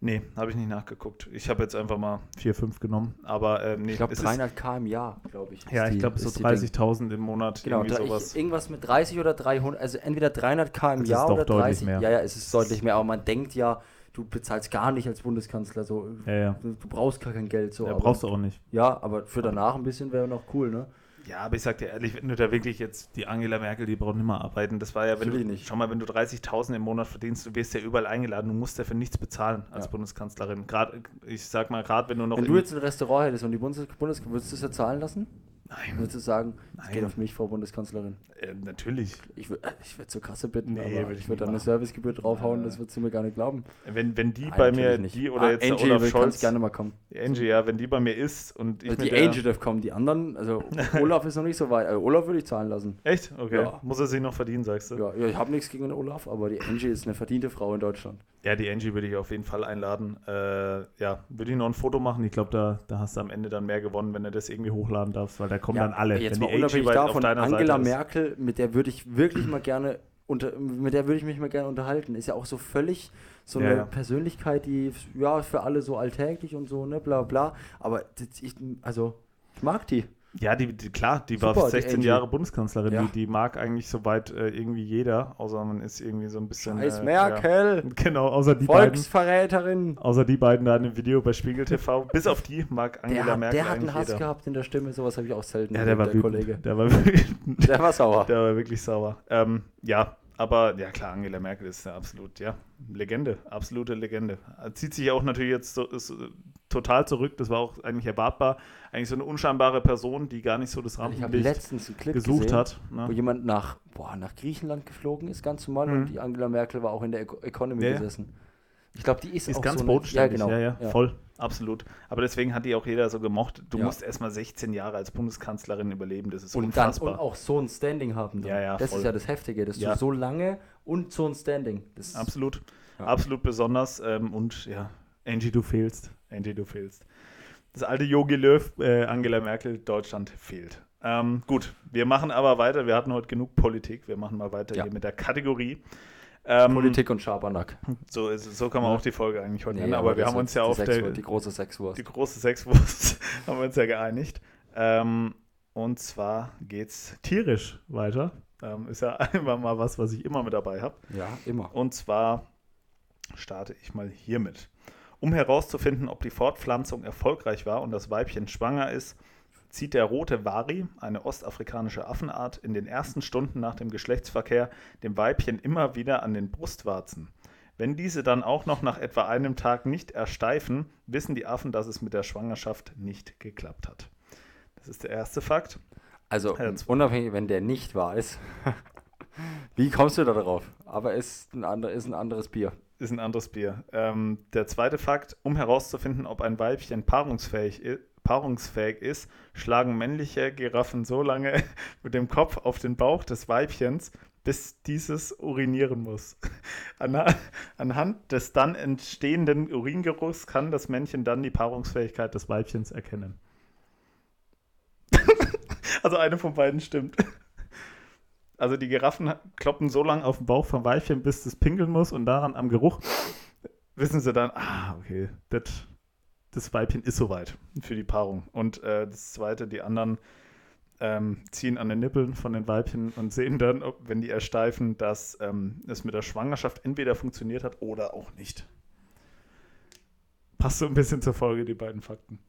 Nee, habe ich nicht nachgeguckt. Ich habe jetzt einfach mal 4, 5 genommen. Aber ähm, nee, ich glaube 300 K im Jahr, glaube ich. Ja, ich glaube so 30.000 im Monat. Genau, irgendwie sowas. Ich, irgendwas mit 30 oder 300, also entweder 300 K im das Jahr oder 30. Mehr. Ja, ja, es ist deutlich mehr. Aber man denkt ja, du bezahlst gar nicht als Bundeskanzler so. Ja, ja. Du, brauchst gar kein Geld so. Ja, brauchst du auch nicht. Ja, aber für danach ein bisschen wäre noch cool, ne? Ja, aber ich sag dir ehrlich, wenn du da wirklich jetzt die Angela Merkel, die braucht nicht mehr arbeiten. Das war ja, wenn du nicht. schau mal, wenn du 30.000 im Monat verdienst, du wirst ja überall eingeladen, du musst ja für nichts bezahlen als ja. Bundeskanzlerin. Gerade, ich sag mal, gerade wenn du noch. Wenn du jetzt ein Restaurant hättest und die Bundes Bundeskanzlerin, würdest du es ja zahlen lassen? Nein. Würdest du sagen, es geht auf mich, Frau Bundeskanzlerin? Äh, natürlich. Ich, würde ich würd zur Kasse bitten, nee, aber ich würde da eine Servicegebühr draufhauen, ja. das würdest du mir gar nicht glauben. Wenn, wenn die Nein, bei mir, nicht. die oder ah, jetzt Angie Olaf Scholz. gerne mal kommen. Die Angie, ja, wenn die bei mir ist und ich also Die Angie darf kommen, die anderen, also Olaf ist noch nicht so weit. Also Olaf würde ich zahlen lassen. Echt? Okay. Ja. Muss er sich noch verdienen, sagst du? Ja, ja ich habe nichts gegen den Olaf, aber die Angie ist eine verdiente Frau in Deutschland. Ja, die Angie würde ich auf jeden Fall einladen. Äh, ja, würde ich noch ein Foto machen. Ich glaube, da, da hast du am Ende dann mehr gewonnen, wenn du das irgendwie hochladen darfst, weil da kommen ja, dann alle. Jetzt mal unabhängig davon, Angela Merkel, mit der würde ich wirklich mal gerne unter, mit der würde ich mich mal gerne unterhalten. Ist ja auch so völlig so eine ja, ja. Persönlichkeit, die ja für alle so alltäglich und so, ne, bla bla. Aber ich, also, ich mag die. Ja, die, die, klar, die Super, war 16 Jahre Bundeskanzlerin. Ja. Die, die, mag eigentlich soweit äh, irgendwie jeder, außer man ist irgendwie so ein bisschen. Scheiß äh, Merkel! Ja, genau, außer die Volksverräterin! Beiden, außer die beiden da in dem Video bei Spiegel TV. bis auf die mag Angela der, Merkel. Der hat einen Hass jeder. gehabt in der Stimme, sowas habe ich auch selten. Ja, der war der. Kollege. Der war. Der war sauer. Der war wirklich sauer. Ähm, ja, aber ja klar, Angela Merkel ist ja absolut, ja, Legende, absolute Legende. Zieht sich auch natürlich jetzt so, ist, total zurück, das war auch eigentlich erwartbar. Eigentlich so eine unscheinbare Person, die gar nicht so das Rampenlicht gesucht gesehen, hat. Ne? Wo jemand nach, boah, nach Griechenland geflogen ist, ganz normal, mhm. und die Angela Merkel war auch in der Economy ja, gesessen. Ich glaube, die ist, ist auch ganz so bodenständig. Ja, genau. Ja, ja, voll, absolut. Aber deswegen hat die auch jeder so gemocht. Du ja. musst erstmal 16 Jahre als Bundeskanzlerin überleben. Das ist und unfassbar. Dann, und auch so ein Standing haben. Dann. Ja, ja, das voll. ist ja das Heftige, dass du so lange und so ein Standing. Absolut, absolut besonders. Ähm, und ja, Angie, du fehlst. Angie, du fehlst. Das alte Yogi Löw, äh, Angela Merkel, Deutschland fehlt. Ähm, gut, wir machen aber weiter. Wir hatten heute genug Politik. Wir machen mal weiter hier mit der Kategorie. Ähm, Politik und Schabernack. So, ist, so kann man auch die Folge eigentlich heute nee, nennen, aber, aber wir haben uns ja auf der, die große Sexwurst. Die große Sexwurst haben wir uns ja geeinigt. Ähm, und zwar geht's tierisch weiter. Ähm, ist ja einfach mal was, was ich immer mit dabei habe. Ja, immer. Und zwar starte ich mal hiermit. Um herauszufinden, ob die Fortpflanzung erfolgreich war und das Weibchen schwanger ist, zieht der rote Wari, eine ostafrikanische Affenart, in den ersten Stunden nach dem Geschlechtsverkehr dem Weibchen immer wieder an den Brustwarzen. Wenn diese dann auch noch nach etwa einem Tag nicht ersteifen, wissen die Affen, dass es mit der Schwangerschaft nicht geklappt hat. Das ist der erste Fakt. Also unabhängig, wenn der nicht wahr ist. Wie kommst du da drauf? Aber ist ein, ist ein anderes Bier. Ist ein anderes Bier. Ähm, der zweite Fakt, um herauszufinden, ob ein Weibchen paarungsfähig, paarungsfähig ist, schlagen männliche Giraffen so lange mit dem Kopf auf den Bauch des Weibchens, bis dieses urinieren muss. Anhand des dann entstehenden Uringeruchs kann das Männchen dann die Paarungsfähigkeit des Weibchens erkennen. also eine von beiden stimmt. Also die Giraffen kloppen so lange auf den Bauch vom Weibchen, bis es pinkeln muss und daran am Geruch wissen sie dann, ah, okay, das, das Weibchen ist soweit für die Paarung. Und äh, das Zweite, die anderen ähm, ziehen an den Nippeln von den Weibchen und sehen dann, ob, wenn die ersteifen, dass ähm, es mit der Schwangerschaft entweder funktioniert hat oder auch nicht. Passt so ein bisschen zur Folge, die beiden Fakten.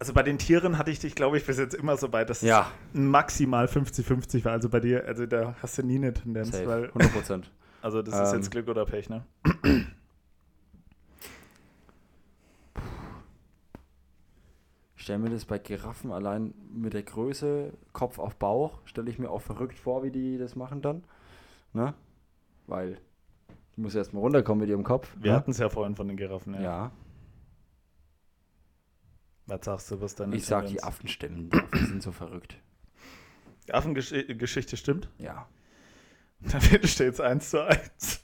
Also bei den Tieren hatte ich dich, glaube ich, bis jetzt immer so bei, dass ja. es maximal 50-50 war. Also bei dir, also da hast du nie eine Tendenz. Safe. Weil, 100 Prozent. Also das ist ähm, jetzt Glück oder Pech, ne? Ich stelle mir das bei Giraffen allein mit der Größe, Kopf auf Bauch, stelle ich mir auch verrückt vor, wie die das machen dann. Ne? Weil die muss erstmal runterkommen mit ihrem Kopf. Wir ne? hatten es ja vorhin von den Giraffen, ja. Ja. Was sagst du, was deine Ich sag, die Affenstimmen, die Affen sind so verrückt. Die Affengeschichte stimmt? Ja. Da steht es eins zu eins.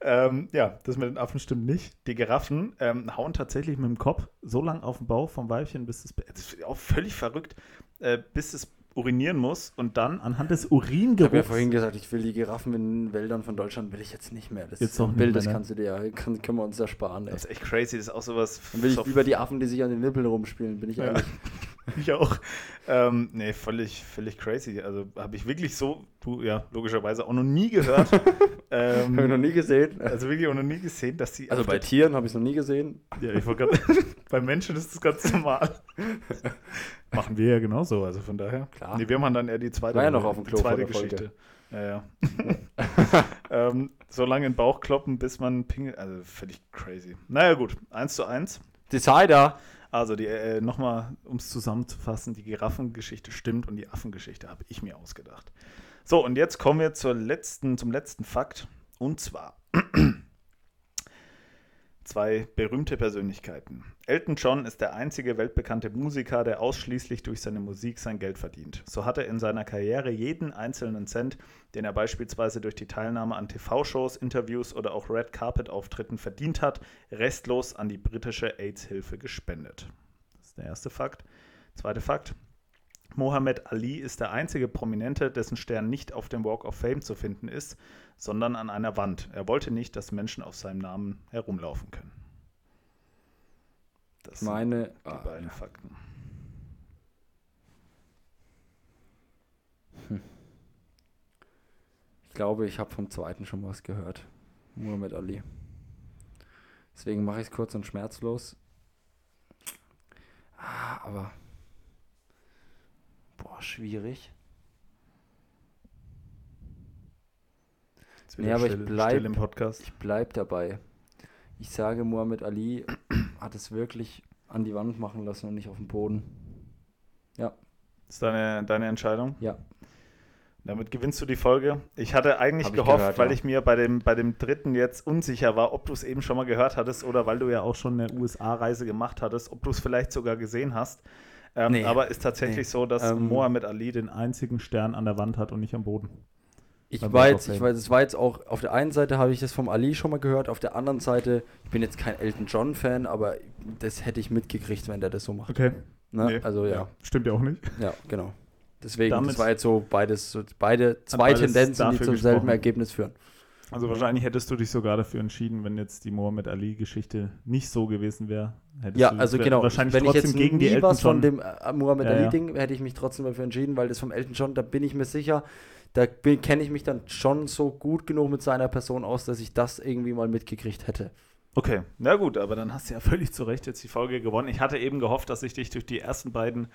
Ähm, ja, das mit den Affen stimmt nicht. Die Giraffen ähm, hauen tatsächlich mit dem Kopf so lang auf den Bauch vom Weibchen, bis es, das ist auch völlig verrückt, äh, bis es urinieren muss und dann anhand des Uringeruchs. Ich habe ja vorhin gesagt, ich will die Giraffen in Wäldern von Deutschland will ich jetzt nicht mehr. Das jetzt Bild, das ne? kannst du dir ja, kann, können wir uns ersparen. Ey. Das ist echt crazy, das ist auch sowas. Dann will ich lieber die Affen, die sich an den Nippeln rumspielen, bin ich ja. ehrlich. ich auch. Ähm, nee, völlig, völlig crazy. Also habe ich wirklich so, du ja, logischerweise auch noch nie gehört. ähm, habe ich noch nie gesehen. Also wirklich auch noch nie gesehen, dass die. Also bei Tieren habe ich es noch nie gesehen. Ja, ich wollte gerade. bei Menschen ist das ganz normal. Machen wir ja genauso, also von daher. Klar. Nee, wir machen dann eher die zweite, War ja noch auf dem Klo zweite Geschichte. Ja, ja. ähm, so lange in den Bauch kloppen, bis man pingelt. Also völlig crazy. Naja, gut. Eins zu eins. Decider. Also die, äh, nochmal, um es zusammenzufassen, die Giraffengeschichte stimmt und die Affengeschichte habe ich mir ausgedacht. So, und jetzt kommen wir zur letzten, zum letzten Fakt. Und zwar zwei berühmte Persönlichkeiten. Elton John ist der einzige weltbekannte Musiker, der ausschließlich durch seine Musik sein Geld verdient. So hat er in seiner Karriere jeden einzelnen Cent, den er beispielsweise durch die Teilnahme an TV-Shows, Interviews oder auch Red Carpet-Auftritten verdient hat, restlos an die britische AIDS-Hilfe gespendet. Das ist der erste Fakt. Zweiter Fakt. Mohammed Ali ist der einzige Prominente, dessen Stern nicht auf dem Walk of Fame zu finden ist, sondern an einer Wand. Er wollte nicht, dass Menschen auf seinem Namen herumlaufen können. Das meine sind die beiden Fakten. Hm. Ich glaube, ich habe vom zweiten schon was gehört. Muhammad Ali. Deswegen mache ich es kurz und schmerzlos. Ah, aber. Boah, schwierig. Nee, aber still, ich bleibe Ich bleib dabei. Ich sage, Muhammad Ali hat es wirklich an die Wand machen lassen und nicht auf dem Boden. Ja. Ist deine, deine Entscheidung? Ja. Damit gewinnst du die Folge. Ich hatte eigentlich ich gehofft, gehört, weil ja. ich mir bei dem, bei dem dritten jetzt unsicher war, ob du es eben schon mal gehört hattest oder weil du ja auch schon eine USA-Reise gemacht hattest, ob du es vielleicht sogar gesehen hast. Ähm, nee. Aber ist tatsächlich nee. so, dass ähm, Mohammed Ali den einzigen Stern an der Wand hat und nicht am Boden. Ich weiß, ich weiß, es war jetzt auch, auf der einen Seite habe ich das vom Ali schon mal gehört, auf der anderen Seite, ich bin jetzt kein Elton John-Fan, aber das hätte ich mitgekriegt, wenn der das so macht. Okay. Ne? Nee. Also ja. ja. Stimmt ja auch nicht. Ja, genau. Deswegen, Damit das war jetzt so beides, so beide zwei Tendenzen, die zum selben Ergebnis führen. Also wahrscheinlich hättest du dich sogar dafür entschieden, wenn jetzt die Mohammed Ali-Geschichte nicht so gewesen wäre. Ja, also genau. Wahrscheinlich wenn trotzdem ich jetzt gegen die Elton was von dem äh, Muhammad ja, Ali-Ding, hätte ich mich trotzdem dafür entschieden, weil das vom Elton John, da bin ich mir sicher, da kenne ich mich dann schon so gut genug mit seiner Person aus, dass ich das irgendwie mal mitgekriegt hätte. Okay, na gut, aber dann hast du ja völlig zu Recht jetzt die Folge gewonnen. Ich hatte eben gehofft, dass ich dich durch die ersten beiden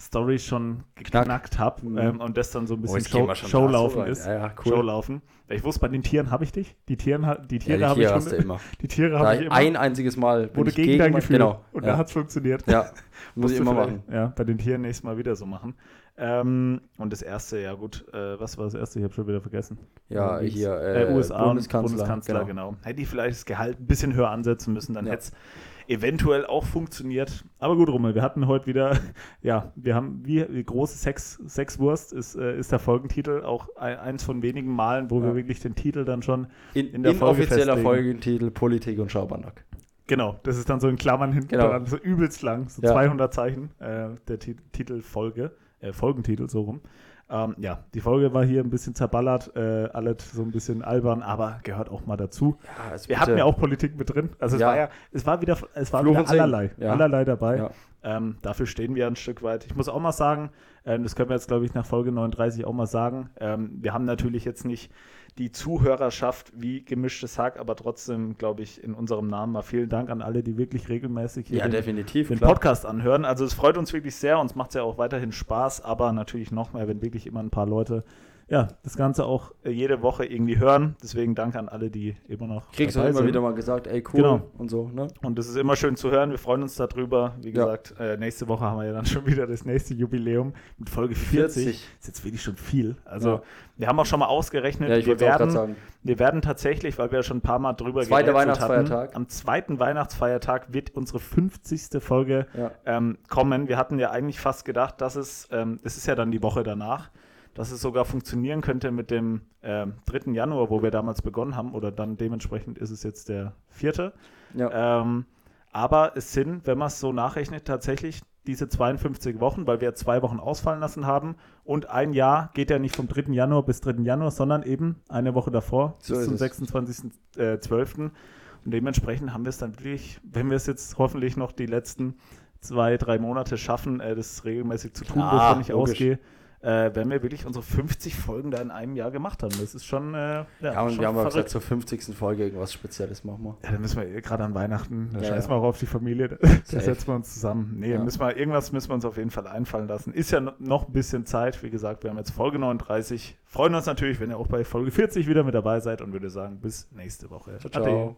Story schon geknackt habe mhm. ähm, und das dann so ein bisschen oh, Show, Showlaufen ist. Ja, ja, cool. Showlaufen. Ich wusste, bei den Tieren habe ich dich. Die, Tieren, die Tiere ja, habe ich hast immer. Die Tiere habe ich immer. Ein einziges Mal wurde gegen, gegen dein Gefühl. Genau. Und ja. da hat es funktioniert. Ja, muss ich immer machen. Ja, bei den Tieren nächstes Mal wieder so machen. Ähm, und das erste, ja gut, äh, was war das erste? Ich habe schon wieder vergessen. Ja, äh, hier äh, USA Bundeskanzler, Bundeskanzler genau. genau. Hätte ich vielleicht das Gehalt ein bisschen höher ansetzen müssen, dann ja. hätte es eventuell auch funktioniert. Aber gut, Rummel, wir hatten heute wieder, ja, wir haben, wie, wie große Sex, Sexwurst ist, äh, ist der Folgentitel, auch ein, eins von wenigen Malen, wo ja. wir wirklich den Titel dann schon in, in der in Folge offizieller Folgentitel Politik und Schabernack. Genau, das ist dann so in Klammern hinten genau. dran, so übelst lang, so ja. 200 Zeichen, äh, der T Titelfolge, äh, Folgentitel so rum. Ähm, ja, die Folge war hier ein bisschen zerballert, äh, alles so ein bisschen albern, aber gehört auch mal dazu. Ja, Wir hatten ja auch Politik mit drin. Also es ja. war ja, es war wieder, es war wieder allerlei, ja. allerlei dabei. Ähm, dafür stehen wir ein Stück weit. Ich muss auch mal sagen, äh, das können wir jetzt, glaube ich, nach Folge 39 auch mal sagen. Ähm, wir haben natürlich jetzt nicht die Zuhörerschaft wie gemischtes Hack, aber trotzdem, glaube ich, in unserem Namen mal vielen Dank an alle, die wirklich regelmäßig hier ja, den, definitiv, den Podcast anhören. Also es freut uns wirklich sehr, uns macht es ja auch weiterhin Spaß, aber natürlich noch mehr, wenn wirklich immer ein paar Leute ja, das Ganze auch äh, jede Woche irgendwie hören. Deswegen danke an alle, die immer noch. Kriegst du immer sind. wieder mal gesagt, ey, cool genau. und so, ne? Und das ist immer schön zu hören. Wir freuen uns darüber. Wie gesagt, ja. äh, nächste Woche haben wir ja dann schon wieder das nächste Jubiläum mit Folge 40. 40. Ist jetzt wirklich schon viel. Also, ja. wir haben auch schon mal ausgerechnet, ja, wir, werden, wir werden tatsächlich, weil wir ja schon ein paar Mal drüber Zweiter Weihnachtsfeiertag. Hatten, am zweiten Weihnachtsfeiertag wird unsere 50. Folge ähm, kommen. Wir hatten ja eigentlich fast gedacht, dass es, ähm, es ist ja dann die Woche danach dass es sogar funktionieren könnte mit dem äh, 3. Januar, wo wir damals begonnen haben, oder dann dementsprechend ist es jetzt der 4. Ja. Ähm, aber es sind, wenn man es so nachrechnet, tatsächlich diese 52 Wochen, weil wir zwei Wochen ausfallen lassen haben. Und ein Jahr geht ja nicht vom 3. Januar bis 3. Januar, sondern eben eine Woche davor, so bis zum 26.12. Äh, und dementsprechend haben wir es dann wirklich, wenn wir es jetzt hoffentlich noch die letzten zwei, drei Monate schaffen, äh, das regelmäßig zu tun, ah, bevor ich logisch. ausgehe, äh, wenn wir wirklich unsere 50 Folgen da in einem Jahr gemacht haben. Das ist schon. Äh, ja, ja, und schon wir haben auch gesagt, zur 50. Folge irgendwas Spezielles machen wir. Ja, dann müssen wir gerade an Weihnachten, da ja, scheißen wir auch auf die Familie, da setzen wir uns zusammen. Nee, müssen wir, irgendwas müssen wir uns auf jeden Fall einfallen lassen. Ist ja noch ein bisschen Zeit. Wie gesagt, wir haben jetzt Folge 39. Freuen uns natürlich, wenn ihr auch bei Folge 40 wieder mit dabei seid und würde sagen, bis nächste Woche. Ciao, ciao.